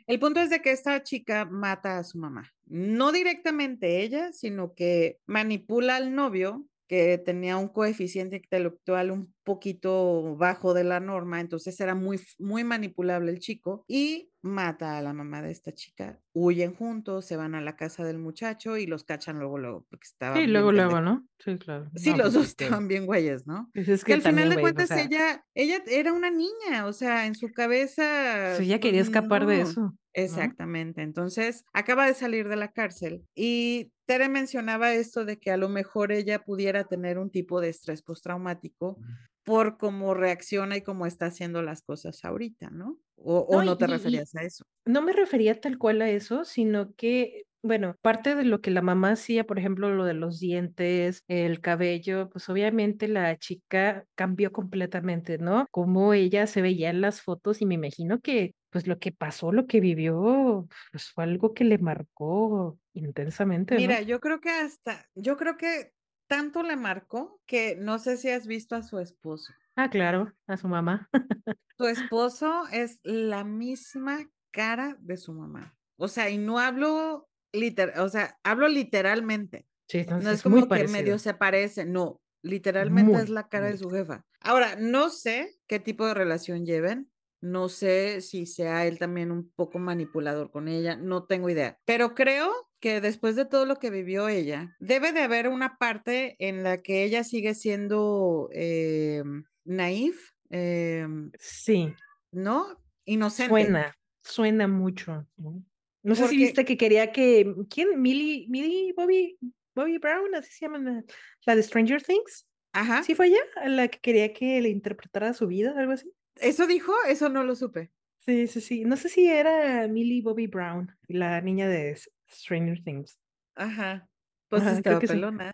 El punto es de que esta chica mata a su mamá. No directamente ella, sino que manipula al novio que tenía un coeficiente intelectual un poquito bajo de la norma, entonces era muy, muy manipulable el chico y mata a la mamá de esta chica. Huyen juntos, se van a la casa del muchacho y los cachan luego, luego, porque estaban. Sí, luego, luego, ¿no? Sí, claro. Sí, No, los pues dos es que- estaban bien güeyes, ¿no? pues es Que al final de güey, o cuentas sea, ella, ella era una niña, o sea, en su cabeza. pues ella pues, quería escapar de eso. Exactamente. Entonces, acaba de salir de la cárcel y Tere mencionaba esto de que a lo mejor ella pudiera tener un tipo de estrés postraumático por cómo reacciona y cómo está haciendo las cosas ahorita, ¿no? O, o No, te y- referías a eso. No me refería tal cual a eso, sino que, bueno, parte de lo que la mamá hacía, por ejemplo, lo de los dientes, el cabello, pues obviamente la chica cambió completamente, ¿no? Como ella se veía en las fotos y me imagino que, pues lo que pasó, lo que vivió, pues fue algo que le marcó intensamente, ¿no? Mira, yo creo que hasta, yo creo que tanto le marcó que no sé si has visto a su esposo. Ah, claro, a su mamá. Su esposo es la misma cara de su mamá. O sea, y no hablo literal, o sea, hablo literalmente. Sí, No entonces es es muy como que medio parecido. se parece, no, literalmente es Muy, la cara de muy. su jefa. Ahora, no sé qué tipo de relación lleven, no sé si sea él también un poco manipulador con ella, no tengo idea, pero creo que después de todo lo que vivió ella, debe de haber una parte en la que ella sigue siendo eh, naif, eh, Sí, ¿no? Inocente. suena, suena mucho, ¿no? No sé si viste que quería que, ¿quién? Millie, Millie Bobby, Bobby Brown, así se llama la, la de Stranger Things. Ajá. ¿Sí fue ella la que quería que le interpretara su vida, algo así? ¿Eso dijo? Eso no lo supe. Sí, sí, sí. No sé si era Millie Bobby Brown, la niña de Stranger Things. Ajá. Pues Ajá, estaba sí.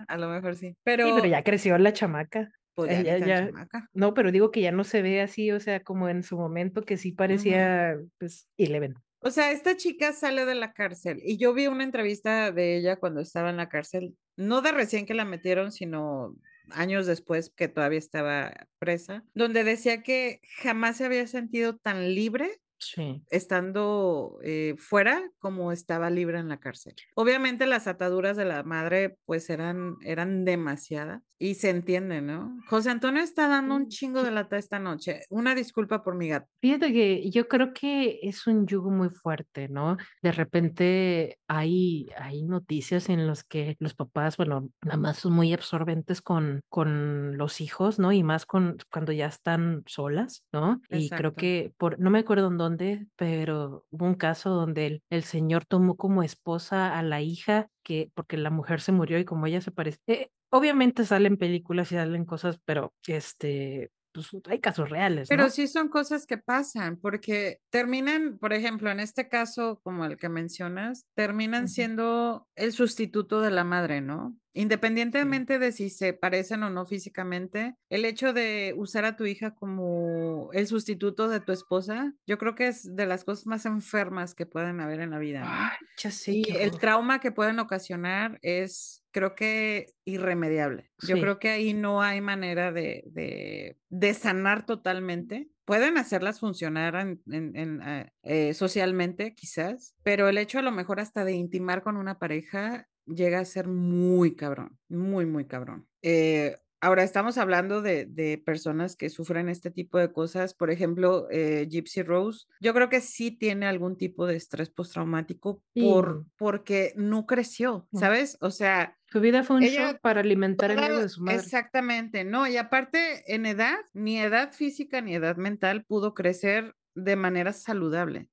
a lo mejor sí. Sí, Pero, pero ya creció la chamaca. pues ya ya- chamaca. No, pero digo que ya no se ve así, o sea, como en su momento que sí parecía, pues, Eleven. O sea, esta chica sale de la cárcel y yo vi una entrevista de ella cuando estaba en la cárcel, no de recién que la metieron, sino años después que todavía estaba presa, donde decía que jamás se había sentido tan libre Sí. estando eh, fuera como estaba libre en la cárcel. Obviamente las ataduras de la madre pues eran, eran demasiadas y se entiende, ¿no? José Antonio está dando un chingo de lata esta noche. Una disculpa por mi gato. Fíjate que yo creo que es un yugo muy fuerte, ¿no? De repente hay, hay noticias en las que los papás, bueno, nada más son muy absorbentes con, con los hijos, ¿no? Y más con cuando ya están solas, ¿no? Y creo que por, no me acuerdo en dónde, pero hubo un caso donde el, el señor tomó como esposa a la hija que, porque la mujer se murió y como ella se parece. eh, obviamente salen películas y salen cosas, pero este, pues hay casos reales, Pero sí son cosas que pasan, porque terminan, por ejemplo, en este caso, como el que mencionas, terminan siendo el sustituto de la madre, ¿no? Independientemente de si se parecen o no físicamente, el hecho de usar a tu hija como el sustituto de tu esposa, yo creo que es de las cosas más enfermas que pueden haber en la vida, ¿no? Ya sé, Y el trauma que pueden ocasionar es, creo que, irremediable. Yo creo que ahí no hay manera de, de, de sanar totalmente. Pueden hacerlas funcionar en, en- en, eh, eh, socialmente, quizás, pero el hecho a lo mejor hasta de intimar con una pareja llega a ser muy cabrón, muy, muy cabrón. Eh, Ahora estamos hablando de, de personas que sufren este tipo de cosas. Por ejemplo, eh, Gypsy Rose, yo creo que sí tiene algún tipo de estrés postraumático por, Sí. porque no creció. ¿sabes? O sea, Su vida fue un ella show para alimentar el ego de su madre. exactamente, no, y aparte en edad, ni edad física ni edad mental pudo crecer de manera saludable.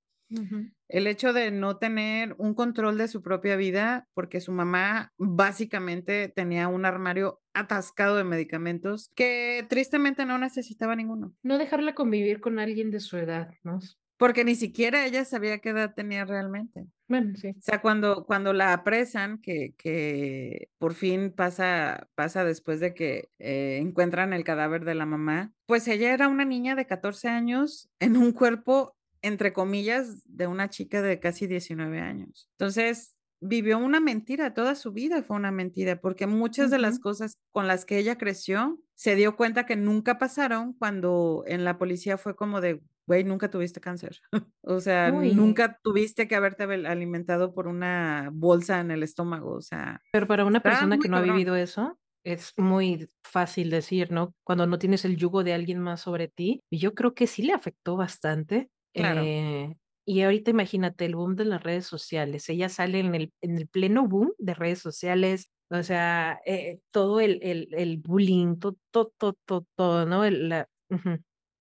El hecho de no tener un control de su propia vida, porque su mamá básicamente tenía un armario atascado de medicamentos que tristemente no necesitaba ninguno, No dejarla convivir con alguien de su edad, ¿no? porque ni siquiera ella sabía qué edad tenía realmente. Bueno, sí. O sea, cuando, cuando la apresan, que, que por fin pasa, pasa después de que eh, encuentran el cadáver de la mamá, pues ella era una niña de 14 años en un cuerpo, entre comillas, de una chica de casi 19 años. Entonces, vivió una mentira, toda su vida fue una mentira, porque muchas de las cosas con las que ella creció, se dio cuenta que nunca pasaron cuando en la policía fue como de, güey, nunca tuviste cáncer. o sea, Uy. nunca tuviste que haberte alimentado por una bolsa en el estómago. O sea, Pero para una persona que no ha vivido eso, es muy fácil decir, ¿no? Cuando no tienes el yugo de alguien más sobre ti. Y yo creo que sí le afectó bastante. Claro. Eh, y ahorita imagínate el boom de las redes sociales. Ella sale en el, en el pleno boom de redes sociales. O sea, eh, todo el, el, el bullying, todo, todo, todo, todo, ¿no? El- la.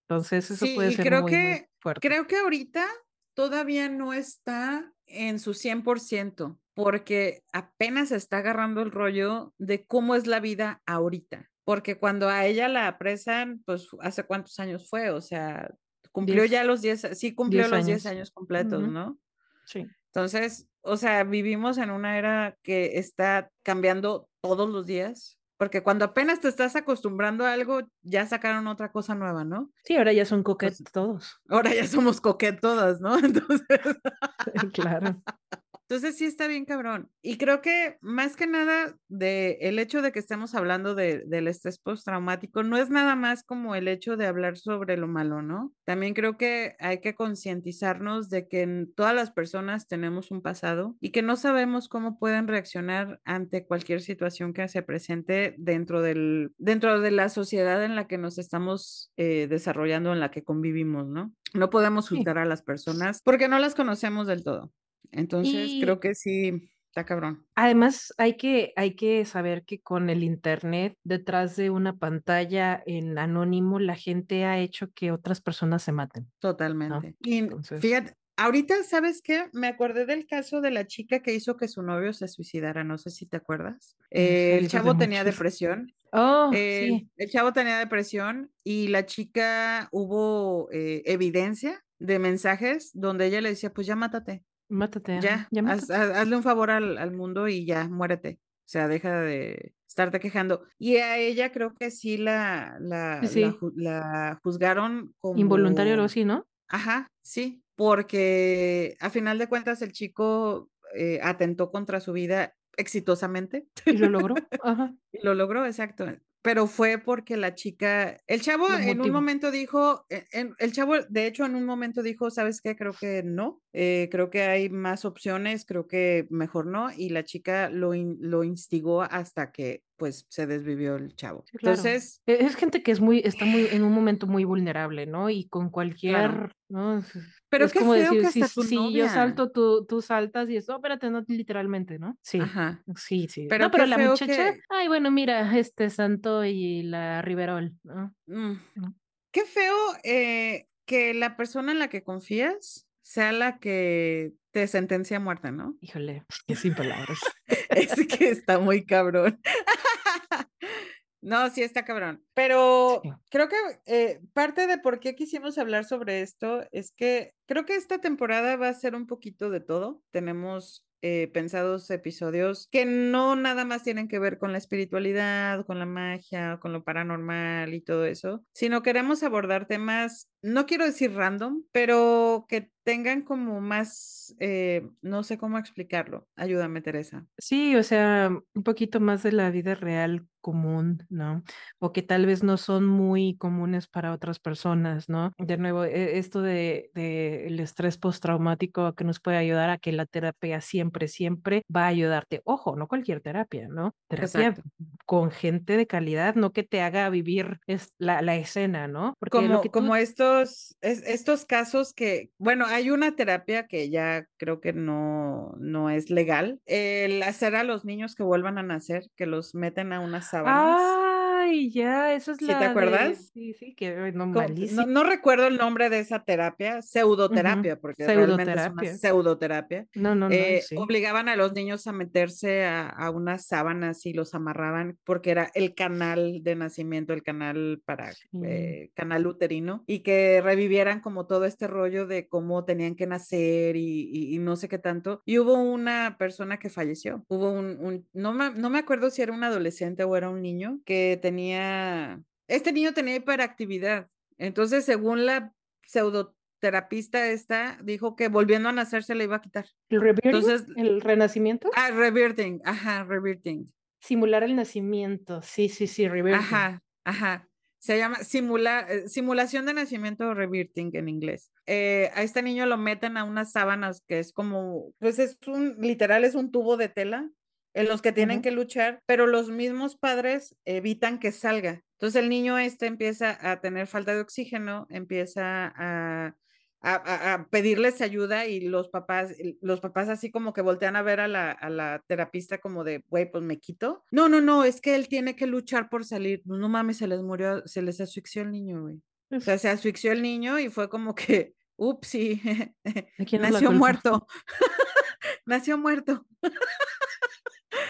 Entonces eso Sí, puede ser creo muy, muy que, fuerte. creo que ahorita todavía no está en su 100%, porque apenas está agarrando el rollo de cómo es la vida ahorita. Porque cuando a ella la apresan, pues hace cuántos años fue, o sea, cumplió Diez- ya los 10, sí cumplió 10 los 10 años. años completos. ¿no? Sí. Entonces, o sea, vivimos en una era que está cambiando todos los días, porque cuando apenas te estás acostumbrando a algo, ya sacaron otra cosa nueva, ¿no? Sí, ahora ya son coquetos Entonces- todos. Ahora ya somos coquetas todas, ¿no? Entonces, claro. Entonces sí está bien cabrón. Y creo que más que nada de el hecho de que estemos hablando de, del estrés postraumático, no es nada más como el hecho de hablar sobre lo malo, ¿no? También creo que hay que concientizarnos de que en- todas las personas tenemos un pasado y que no sabemos cómo pueden reaccionar ante cualquier situación que se presente dentro del, dentro de la sociedad en la que nos estamos eh, desarrollando, en la que convivimos, ¿no? No podemos juzgar a las personas porque no las conocemos del todo. Entonces, Y- creo que sí, está cabrón. Además, hay que, hay que saber que con el Internet, detrás de una pantalla en anónimo, la gente ha hecho que otras personas se maten. Totalmente. Y entonces- fíjate, ahorita, ¿sabes qué? Me acordé del caso de la chica que hizo que su novio se suicidara, no sé si te acuerdas. he Eh, el chavo tenía depresión. Oh, El, sí. el chavo tenía depresión y la chica hubo eh, evidencia de mensajes donde ella le decía, pues ya mátate, Mátate. ya, ya haz- mátate. haz- hazle un favor al, al mundo y ya, muérete. O sea, deja de estarte quejando. Y a ella creo que sí la, la, Sí, la juzgaron como... Involuntario o algo así, ¿no? Ajá, sí, porque a final de cuentas el chico eh, atentó contra su vida exitosamente Y lo logró. Ajá. y lo logró, exacto. Pero fue porque la chica, el chavo en un momento dijo, e- en- el chavo de hecho en un momento dijo, ¿sabes qué? Creo que no, eh, creo que hay más opciones, creo que mejor no, y la chica lo, in- lo instigó hasta que pues se desvivió el chavo. Sí, claro. Entonces, E- Es gente que es muy, está muy, en un momento muy vulnerable, ¿no? Y con cualquier, ¿no? Es- Pero es qué como feo decir, que si, tu si yo salto, tú, tú saltas y eso, espérate, no literalmente, ¿no? Sí. ajá. Sí, sí. Pero no, pero la muchacha, que- ay, bueno, mira, este Santo y la Riverol, ¿no? Mm. No. Qué feo eh, que la persona en la que confías sea la que te sentencia a muerte, ¿no? Híjole, sin palabras. Es que está muy cabrón. No, sí está cabrón. Pero Sí. creo que eh, parte de por qué quisimos hablar sobre esto es que creo que esta temporada va a ser un poquito de todo. Tenemos eh, pensados episodios que no nada más tienen que ver con la espiritualidad, con la magia, con lo paranormal y todo eso, sino queremos abordar temas, no quiero decir random, pero que tengan como más, eh, no sé cómo explicarlo. Ayúdame, Teresa. Sí, o sea, un poquito más de la vida real común, ¿no? O que tal vez no son muy comunes para otras personas, ¿no? De nuevo, e- esto de, de el estrés postraumático que nos puede ayudar a que la terapia siempre, siempre va a ayudarte. Ojo, no cualquier terapia, ¿no? Terapia Exacto. con gente de calidad, no que te haga vivir es, la, la escena, ¿no? Porque lo como, que tú- como estos, es- estos casos que, bueno, hay una terapia que ya creo que no, no es legal, el hacer a los niños que vuelvan a nacer, que los meten a unas sábanas. Ay, ya, eso es ¿Sí te la de- acuerdas? Sí, sí, que no. No, no recuerdo el nombre de esa terapia, pseudoterapia, porque realmente es una Pseudoterapia. pseudoterapia. No, no, no, Eh, sí. Obligaban a los niños a meterse a, a unas sábanas y los amarraban porque era el canal de nacimiento, el canal para Sí. eh, canal uterino y que revivieran como todo este rollo de cómo tenían que nacer y, y- y no sé qué tanto. Y hubo una persona que falleció. Hubo un, un- no, me, no me acuerdo si era un adolescente o era un niño que tenía, este niño tenía hiperactividad. Entonces, según la pseudoterapista esta, dijo que volviendo a nacer se le iba a quitar. ¿El reverting? Entonces- ¿El renacimiento? Ah, reverting, ajá, reverting. Simular el nacimiento. Sí, sí, sí, reverting. Ajá, ajá. Se llama simula- eh, simulación de nacimiento o reverting en inglés. Eh, a este niño lo meten a unas sábanas que es como, pues es un, literal es un tubo de tela en los que tienen que luchar, pero los mismos padres evitan que salga. Entonces el niño este empieza a tener falta de oxígeno, empieza a, a, pedirles ayuda y los papás, los papás así como que voltean a ver a la, a la terapista como de, güey, pues me quito. No, no, no, es que él tiene que luchar por salir. No mames, se les murió, se les asfixió el niño, güey. O sea, se asfixió el niño y fue como que, ups, sí, ¿De quién es la nació muerto. nació muerto.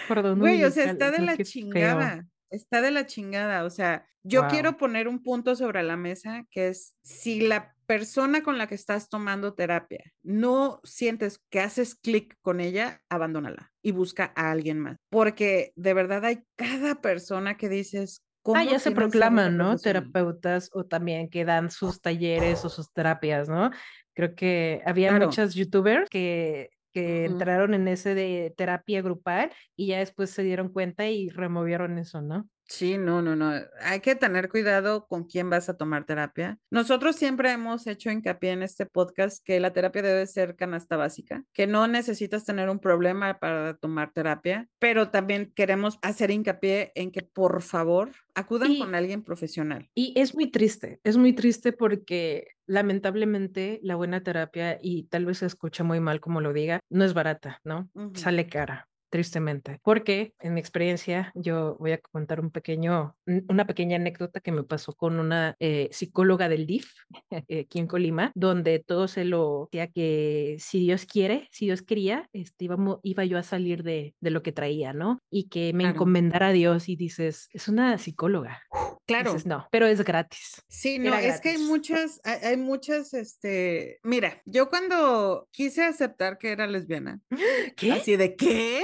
Perdón, Güey, o sea, está de la feo. chingada. Está de la chingada. O sea, yo Wow. quiero poner un punto sobre la mesa que es si la persona con la que estás tomando terapia no sientes que haces clic con ella, abandónala y busca a alguien más. Porque de verdad hay cada persona que dices, ¿cómo Ah, ya se proclaman, ¿no? Terapeutas o también que dan sus talleres o sus terapias, ¿no? Creo que había Claro. muchas youtubers que, que entraron en ese de terapia grupal y ya después se dieron cuenta y removieron eso, ¿no? Sí, no, no, no. Hay que tener cuidado con quién vas a tomar terapia. Nosotros siempre hemos hecho hincapié en este podcast que la terapia debe ser canasta básica, que no necesitas tener un problema para tomar terapia, pero también queremos hacer hincapié en que por favor acudan Y- con alguien profesional. Y es muy triste, es muy triste porque lamentablemente la buena terapia, y tal vez se escucha muy mal como lo diga, no es barata, ¿no? Sale cara, tristemente. Porque en mi experiencia, yo voy a contar un pequeño, un- una pequeña anécdota que me pasó con una eh, psicóloga del DIF eh, aquí en Colima, donde todo se lo decía que si Dios quiere, si Dios quería, este, iba yo a salir de, de lo que traía, ¿no? Y que me Claro. encomendara a Dios y dices, es una psicóloga. Claro. Dices, no, pero es gratis. Sí, no, Era es que hay muchas, hay, hay muchas, este, mira, yo cuando quise aceptar que era lesbiana, ¿Qué? así de, ¿qué?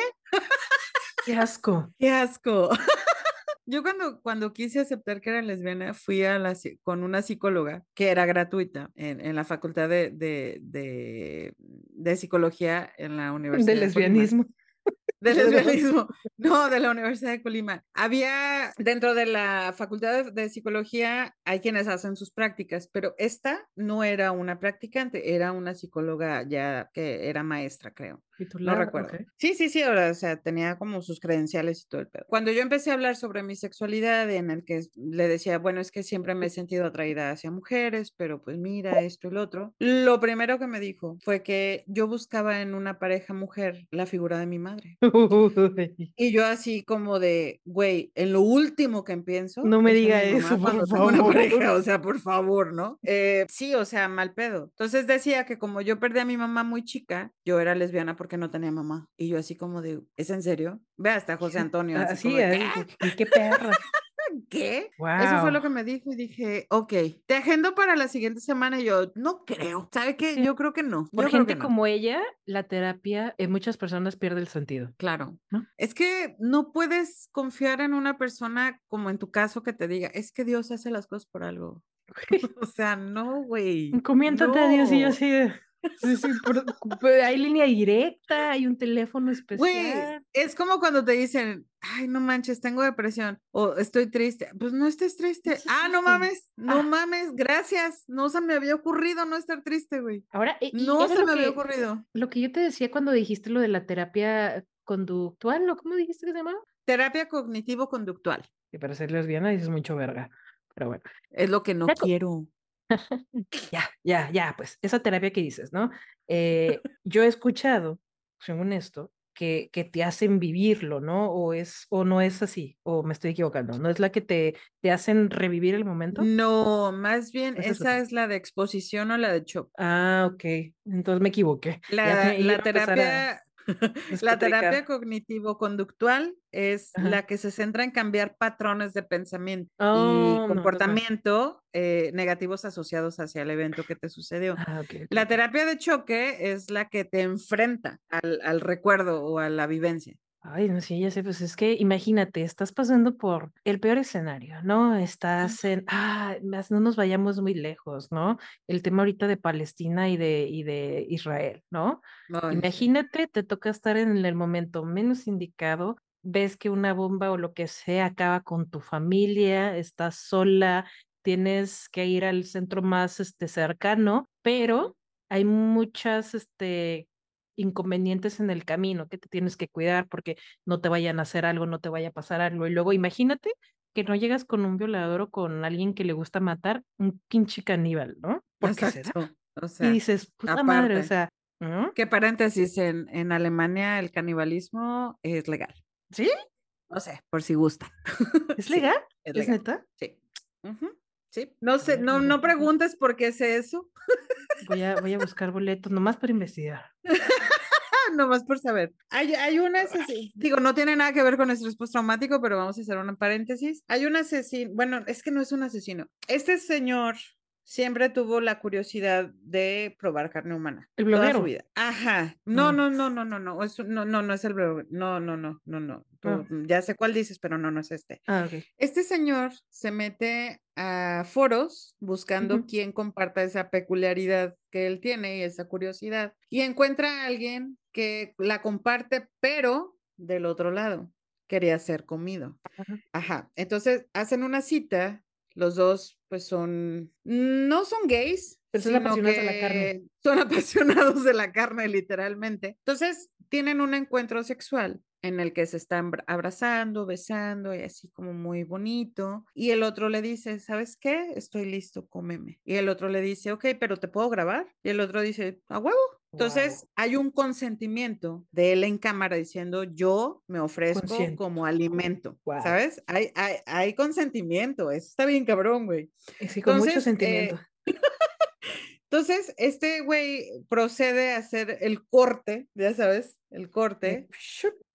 Qué asco. ¡Qué asco! Yo cuando, cuando quise aceptar que era lesbiana, fui a la, con una psicóloga que era gratuita en, en la facultad de, de, de, de psicología en la Universidad De lesbianismo. De De verdad. lesbianismo. No, de la Universidad de Colima. Había, dentro de la Facultad de Psicología, hay quienes hacen sus prácticas, pero esta no era una practicante, era una psicóloga ya que era maestra, creo. No Titular, recuerdo. ok. Sí, sí, sí, ahora, o sea, tenía como sus credenciales y todo el pedo. Cuando yo empecé a hablar sobre mi sexualidad, en el que le decía, bueno, es que siempre me he sentido atraída hacia mujeres, pero pues mira esto y lo otro, lo primero que me dijo fue que yo buscaba en una pareja mujer la figura de mi madre. Uy, Y yo así como de, güey, en lo último que pienso. No me diga mamá eso, por una favor. pareja, o sea, por favor, ¿no? Eh, sí, o sea, mal pedo. Entonces decía que como yo perdí a mi mamá muy chica, yo era lesbiana porque no tenía mamá. Y yo así como de, ¿es en serio? Ve hasta José Antonio. Así, como "¿Qué? qué, qué perra. ¿Qué? Eso fue lo Wow. que me dijo y dije, ok, te agendo para la siguiente semana y yo, no creo. ¿Sabe qué? Sí. Yo creo que no. Por yo gente no. como ella, la terapia en muchas personas pierde el sentido. Claro. ¿no? Es que no puedes confiar en una persona como en tu caso que te diga, es que Dios hace las cosas por algo. O sea, no, güey. Encomiéntate a Dios y yo así de. Sí, sí, pero hay línea directa, hay un teléfono Güey, especial. es como cuando te dicen, ay, no manches, tengo depresión o estoy triste. Pues no estés triste. Ah, sí, no mames, no Ah. mames, gracias. No se me había ocurrido no estar triste, güey. Ahora, e- y No se lo me había que, ocurrido. lo que yo te decía cuando dijiste lo de la terapia conductual, ¿o cómo dijiste que se llamaba? Terapia cognitivo-conductual. Que para ser lesbiana dices mucho verga. Pero bueno. Es lo que no quiero. Ya, ya, ya, pues esa terapia que dices, ¿no? Eh, yo he escuchado, según esto, que, que te hacen vivirlo, ¿no? O es, o no es así, o me estoy equivocando, ¿no es la que te, te hacen revivir el momento? No, más bien Esa es esa otra. es la de exposición o la de shock. Ah, ok, entonces me equivoqué. La, la a terapia, la terapia cognitivo-conductual es Ajá. la que se centra en cambiar patrones de pensamiento Oh, y no. comportamiento eh, negativos asociados hacia el evento que te sucedió. Ah, La terapia de choque es la que te enfrenta al, al recuerdo o a la vivencia. Ay, no, sí, ya sé, pues es que imagínate, estás pasando por el peor escenario, ¿no? Estás en, ah, más no nos vayamos muy lejos, ¿no? El tema ahorita de Palestina y de, y de Israel, ¿no? Ay. Imagínate, te toca estar en el momento menos indicado, ves que una bomba o lo que sea acaba con tu familia, estás sola, tienes que ir al centro más este, cercano, pero hay muchas, este, inconvenientes en el camino, que te tienes que cuidar porque no te vayan a hacer algo, no te vaya a pasar algo. Y luego imagínate que no llegas con un violador o con alguien que le gusta matar, un pinche caníbal, ¿no? ¿Por qué será? Exacto. O Y sea, dices, puta madre, o sea, ¿no? que paréntesis, en, en Alemania el canibalismo es legal. ¿Sí? No sé, por si gusta. ¿Es legal? es ¿Es legal. neta? Sí. Ujú, Sí. No sé, no, mira, no preguntes por qué sé eso. Voy a, voy a buscar boletos nomás para investigar. Ah, Nomás por saber. Hay, hay un asesino, digo, no tiene nada que ver con estrés postraumático, pero vamos a hacer una paréntesis. Hay un asesino, bueno, es que no es un asesino. Este señor siempre tuvo la curiosidad de probar carne humana. El Toda su bloguero. vida. Ajá. No, Ah. no, no, no, no, no. es no, no, no es el bloguero. No, no, no, no, no. Tú- Ah. Ya sé cuál dices, pero no, no es este. Ah, ok. Este señor se mete a foros buscando Ujú. quien comparta esa peculiaridad que él tiene y esa curiosidad. Y encuentra a alguien que la comparte, pero del otro lado. Quería ser comido. Ajá. Ajá. Entonces hacen una cita. Los dos, pues son, no son gays, Pero son apasionados de la carne. Son apasionados de la carne, literalmente. Entonces tienen un encuentro sexual en el que se están bra- abrazando, besando y así como muy bonito. Y el otro le dice, ¿sabes qué? Estoy listo, cómeme. Y el otro le dice, ok, pero ¿te puedo grabar? Y el otro dice, a huevo. Entonces hay un consentimiento de él en cámara diciendo, yo me ofrezco Consciente. como alimento. ¿sabes? Hay, hay, hay consentimiento, eso está bien cabrón, güey. Sí, con mucho Entonces, eh, sentimiento. Entonces, este güey procede a hacer el corte, ya sabes, el corte,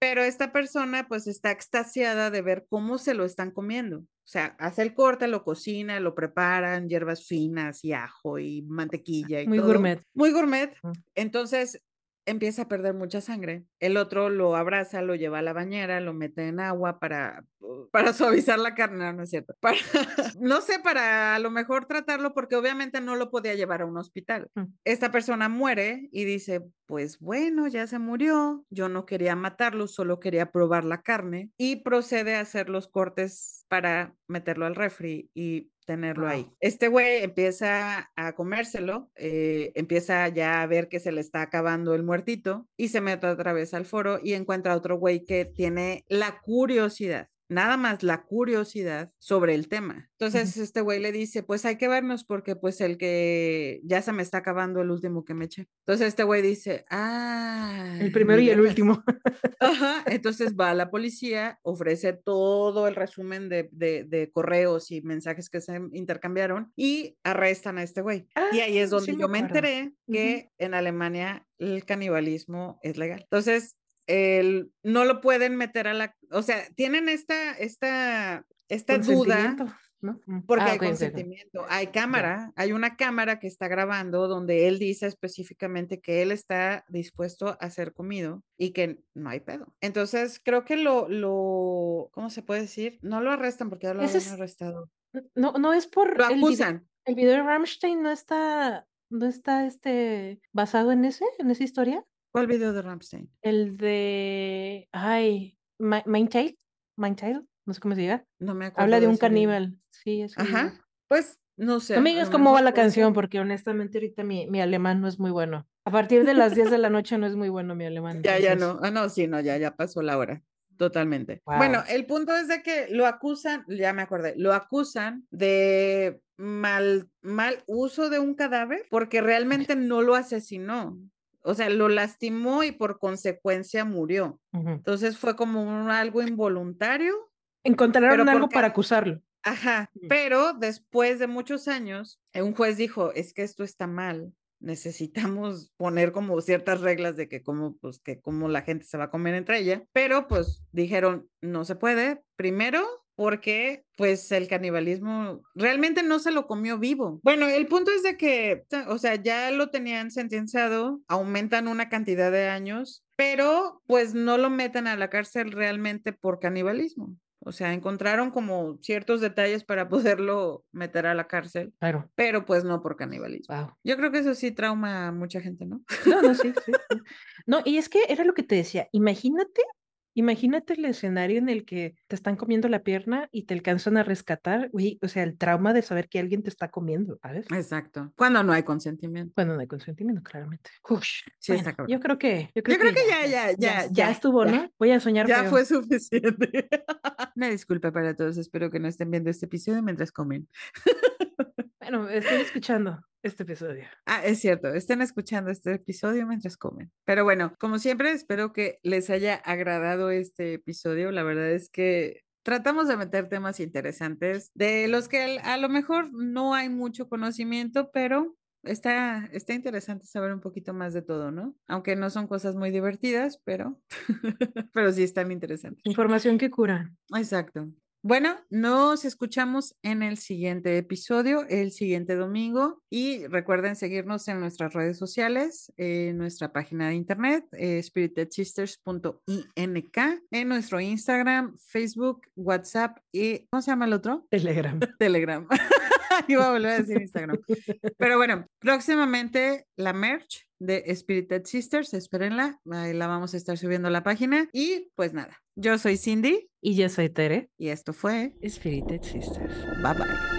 pero esta persona pues está extasiada de ver cómo se lo están comiendo. O sea, hace el corte, lo cocina, lo preparan, hierbas finas y ajo y mantequilla y Muy todo. gourmet. Muy gourmet. Entonces empieza a perder mucha sangre. El otro lo abraza, lo lleva a la bañera, lo mete en agua para, para suavizar la carne, no, no es cierto. Para, no sé, para a lo mejor tratarlo porque obviamente no lo podía llevar a un hospital. Mm. Esta persona muere y dice, pues bueno, ya se murió, yo no quería matarlo, solo quería probar la carne y procede a hacer los cortes para meterlo al refri y tenerlo ahí. Este güey empieza a comérselo, eh, empieza ya a ver que se le está acabando el muertito y se mete otra vez al foro y encuentra a otro güey que tiene la curiosidad. Nada más la curiosidad sobre el tema. Entonces este güey le dice, pues hay que vernos porque pues el que ya se me está acabando el último que me eché. Entonces este güey dice, ah. El primero y el vergas". último. Ajá, entonces va a la policía, ofrece todo el resumen de, de- de correos y mensajes que se intercambiaron y arrestan a este güey. y ahí es Ah, donde sí me yo me enteré que en Alemania el canibalismo es legal. Entonces, el, no lo pueden meter a la, o sea, tienen esta, esta, esta duda ¿no? Mm. porque Ah, hay ok, ok, ok. consentimiento, hay cámara, hay una cámara que está grabando donde él dice específicamente que él está dispuesto a ser comido y que no hay pedo. Entonces, creo que lo, lo, ¿cómo se puede decir? No lo arrestan porque ya lo Ese habían es- arrestado. No, no es por Lo el video, acusan. el video de Rammstein no está, no está este basado en ese, en esa historia. ¿Cuál video de Rammstein? El de ay, Ma- Mindchild, Mindchild, no sé cómo se diga. No me acuerdo. Habla de un caníbal. Sí, video. Ajá. Pues, no sé. No me digas cómo va la canción, porque honestamente ahorita mi, mi alemán no es muy bueno. A partir de las 10 de la noche no es muy bueno mi alemán. Ya, ya no. Ah, no, sí, no, ya, ya pasó la hora. Totalmente. Bueno, el punto es de que lo acusan, ya me acordé, lo acusan de mal, mal uso de un cadáver porque realmente no lo asesinó. O sea, lo lastimó y por consecuencia murió. Entonces fue como un- algo involuntario. Encontraron algo porque- para acusarlo. Ajá, pero después de muchos años, eh, un juez dijo, es que esto está mal, necesitamos poner como ciertas reglas de que cómo, pues, que cómo la gente se va a comer entre ella, pero pues dijeron, no se puede, primero porque pues el canibalismo realmente no se lo comió vivo. Bueno, el punto es de que, o sea, ya lo tenían sentenciado, aumentan una cantidad de años, pero pues no lo meten a la cárcel realmente por canibalismo. O sea, encontraron como ciertos detalles para poderlo meter a la cárcel, Claro. pero pues no por canibalismo. Wow. Yo creo que eso sí trauma a mucha gente, ¿no? No, no, sí, sí, sí. No, y es que era lo que te decía. Imagínate, imagínate el escenario en el que te están comiendo la pierna y te alcanzan a rescatar, güey, o sea, el trauma de saber que alguien te está comiendo, ¿sabes? Exacto. Cuando no hay consentimiento. Bueno, no hay consentimiento, claramente. Ush, Sí, está bueno, cabrón. yo creo que, yo creo, Yo creo que ya, ya, ya, ya, ya, estuvo, ya. ¿no? Voy a soñar Ya feo. fue suficiente. Una disculpa para todos. Espero que no estén viendo este episodio mientras comen. Bueno, estoy escuchando este episodio. Ah, es cierto, estén escuchando este episodio mientras comen. Pero bueno, como siempre, espero que les haya agradado este episodio. La verdad es que tratamos de meter temas interesantes de los que a lo mejor no hay mucho conocimiento, pero está, está interesante saber un poquito más de todo, ¿no? Aunque no son cosas muy divertidas, pero, pero sí están interesantes. Información que cura. Exacto. Bueno, nos escuchamos en el siguiente episodio, el siguiente domingo. Y recuerden seguirnos en nuestras redes sociales, en nuestra página de internet, eh, spiritedsisters.ink, en nuestro Instagram, Facebook, WhatsApp y ¿cómo se llama el otro? Telegram. Telegram. Iba a volver a decir Instagram. Pero bueno, próximamente la merch de Spirited Sisters, espérenla, ahí la vamos a estar subiendo a la página. Y pues nada, yo soy Cindy Y yo soy Tere. y esto fue Spirited Sisters. Bye bye.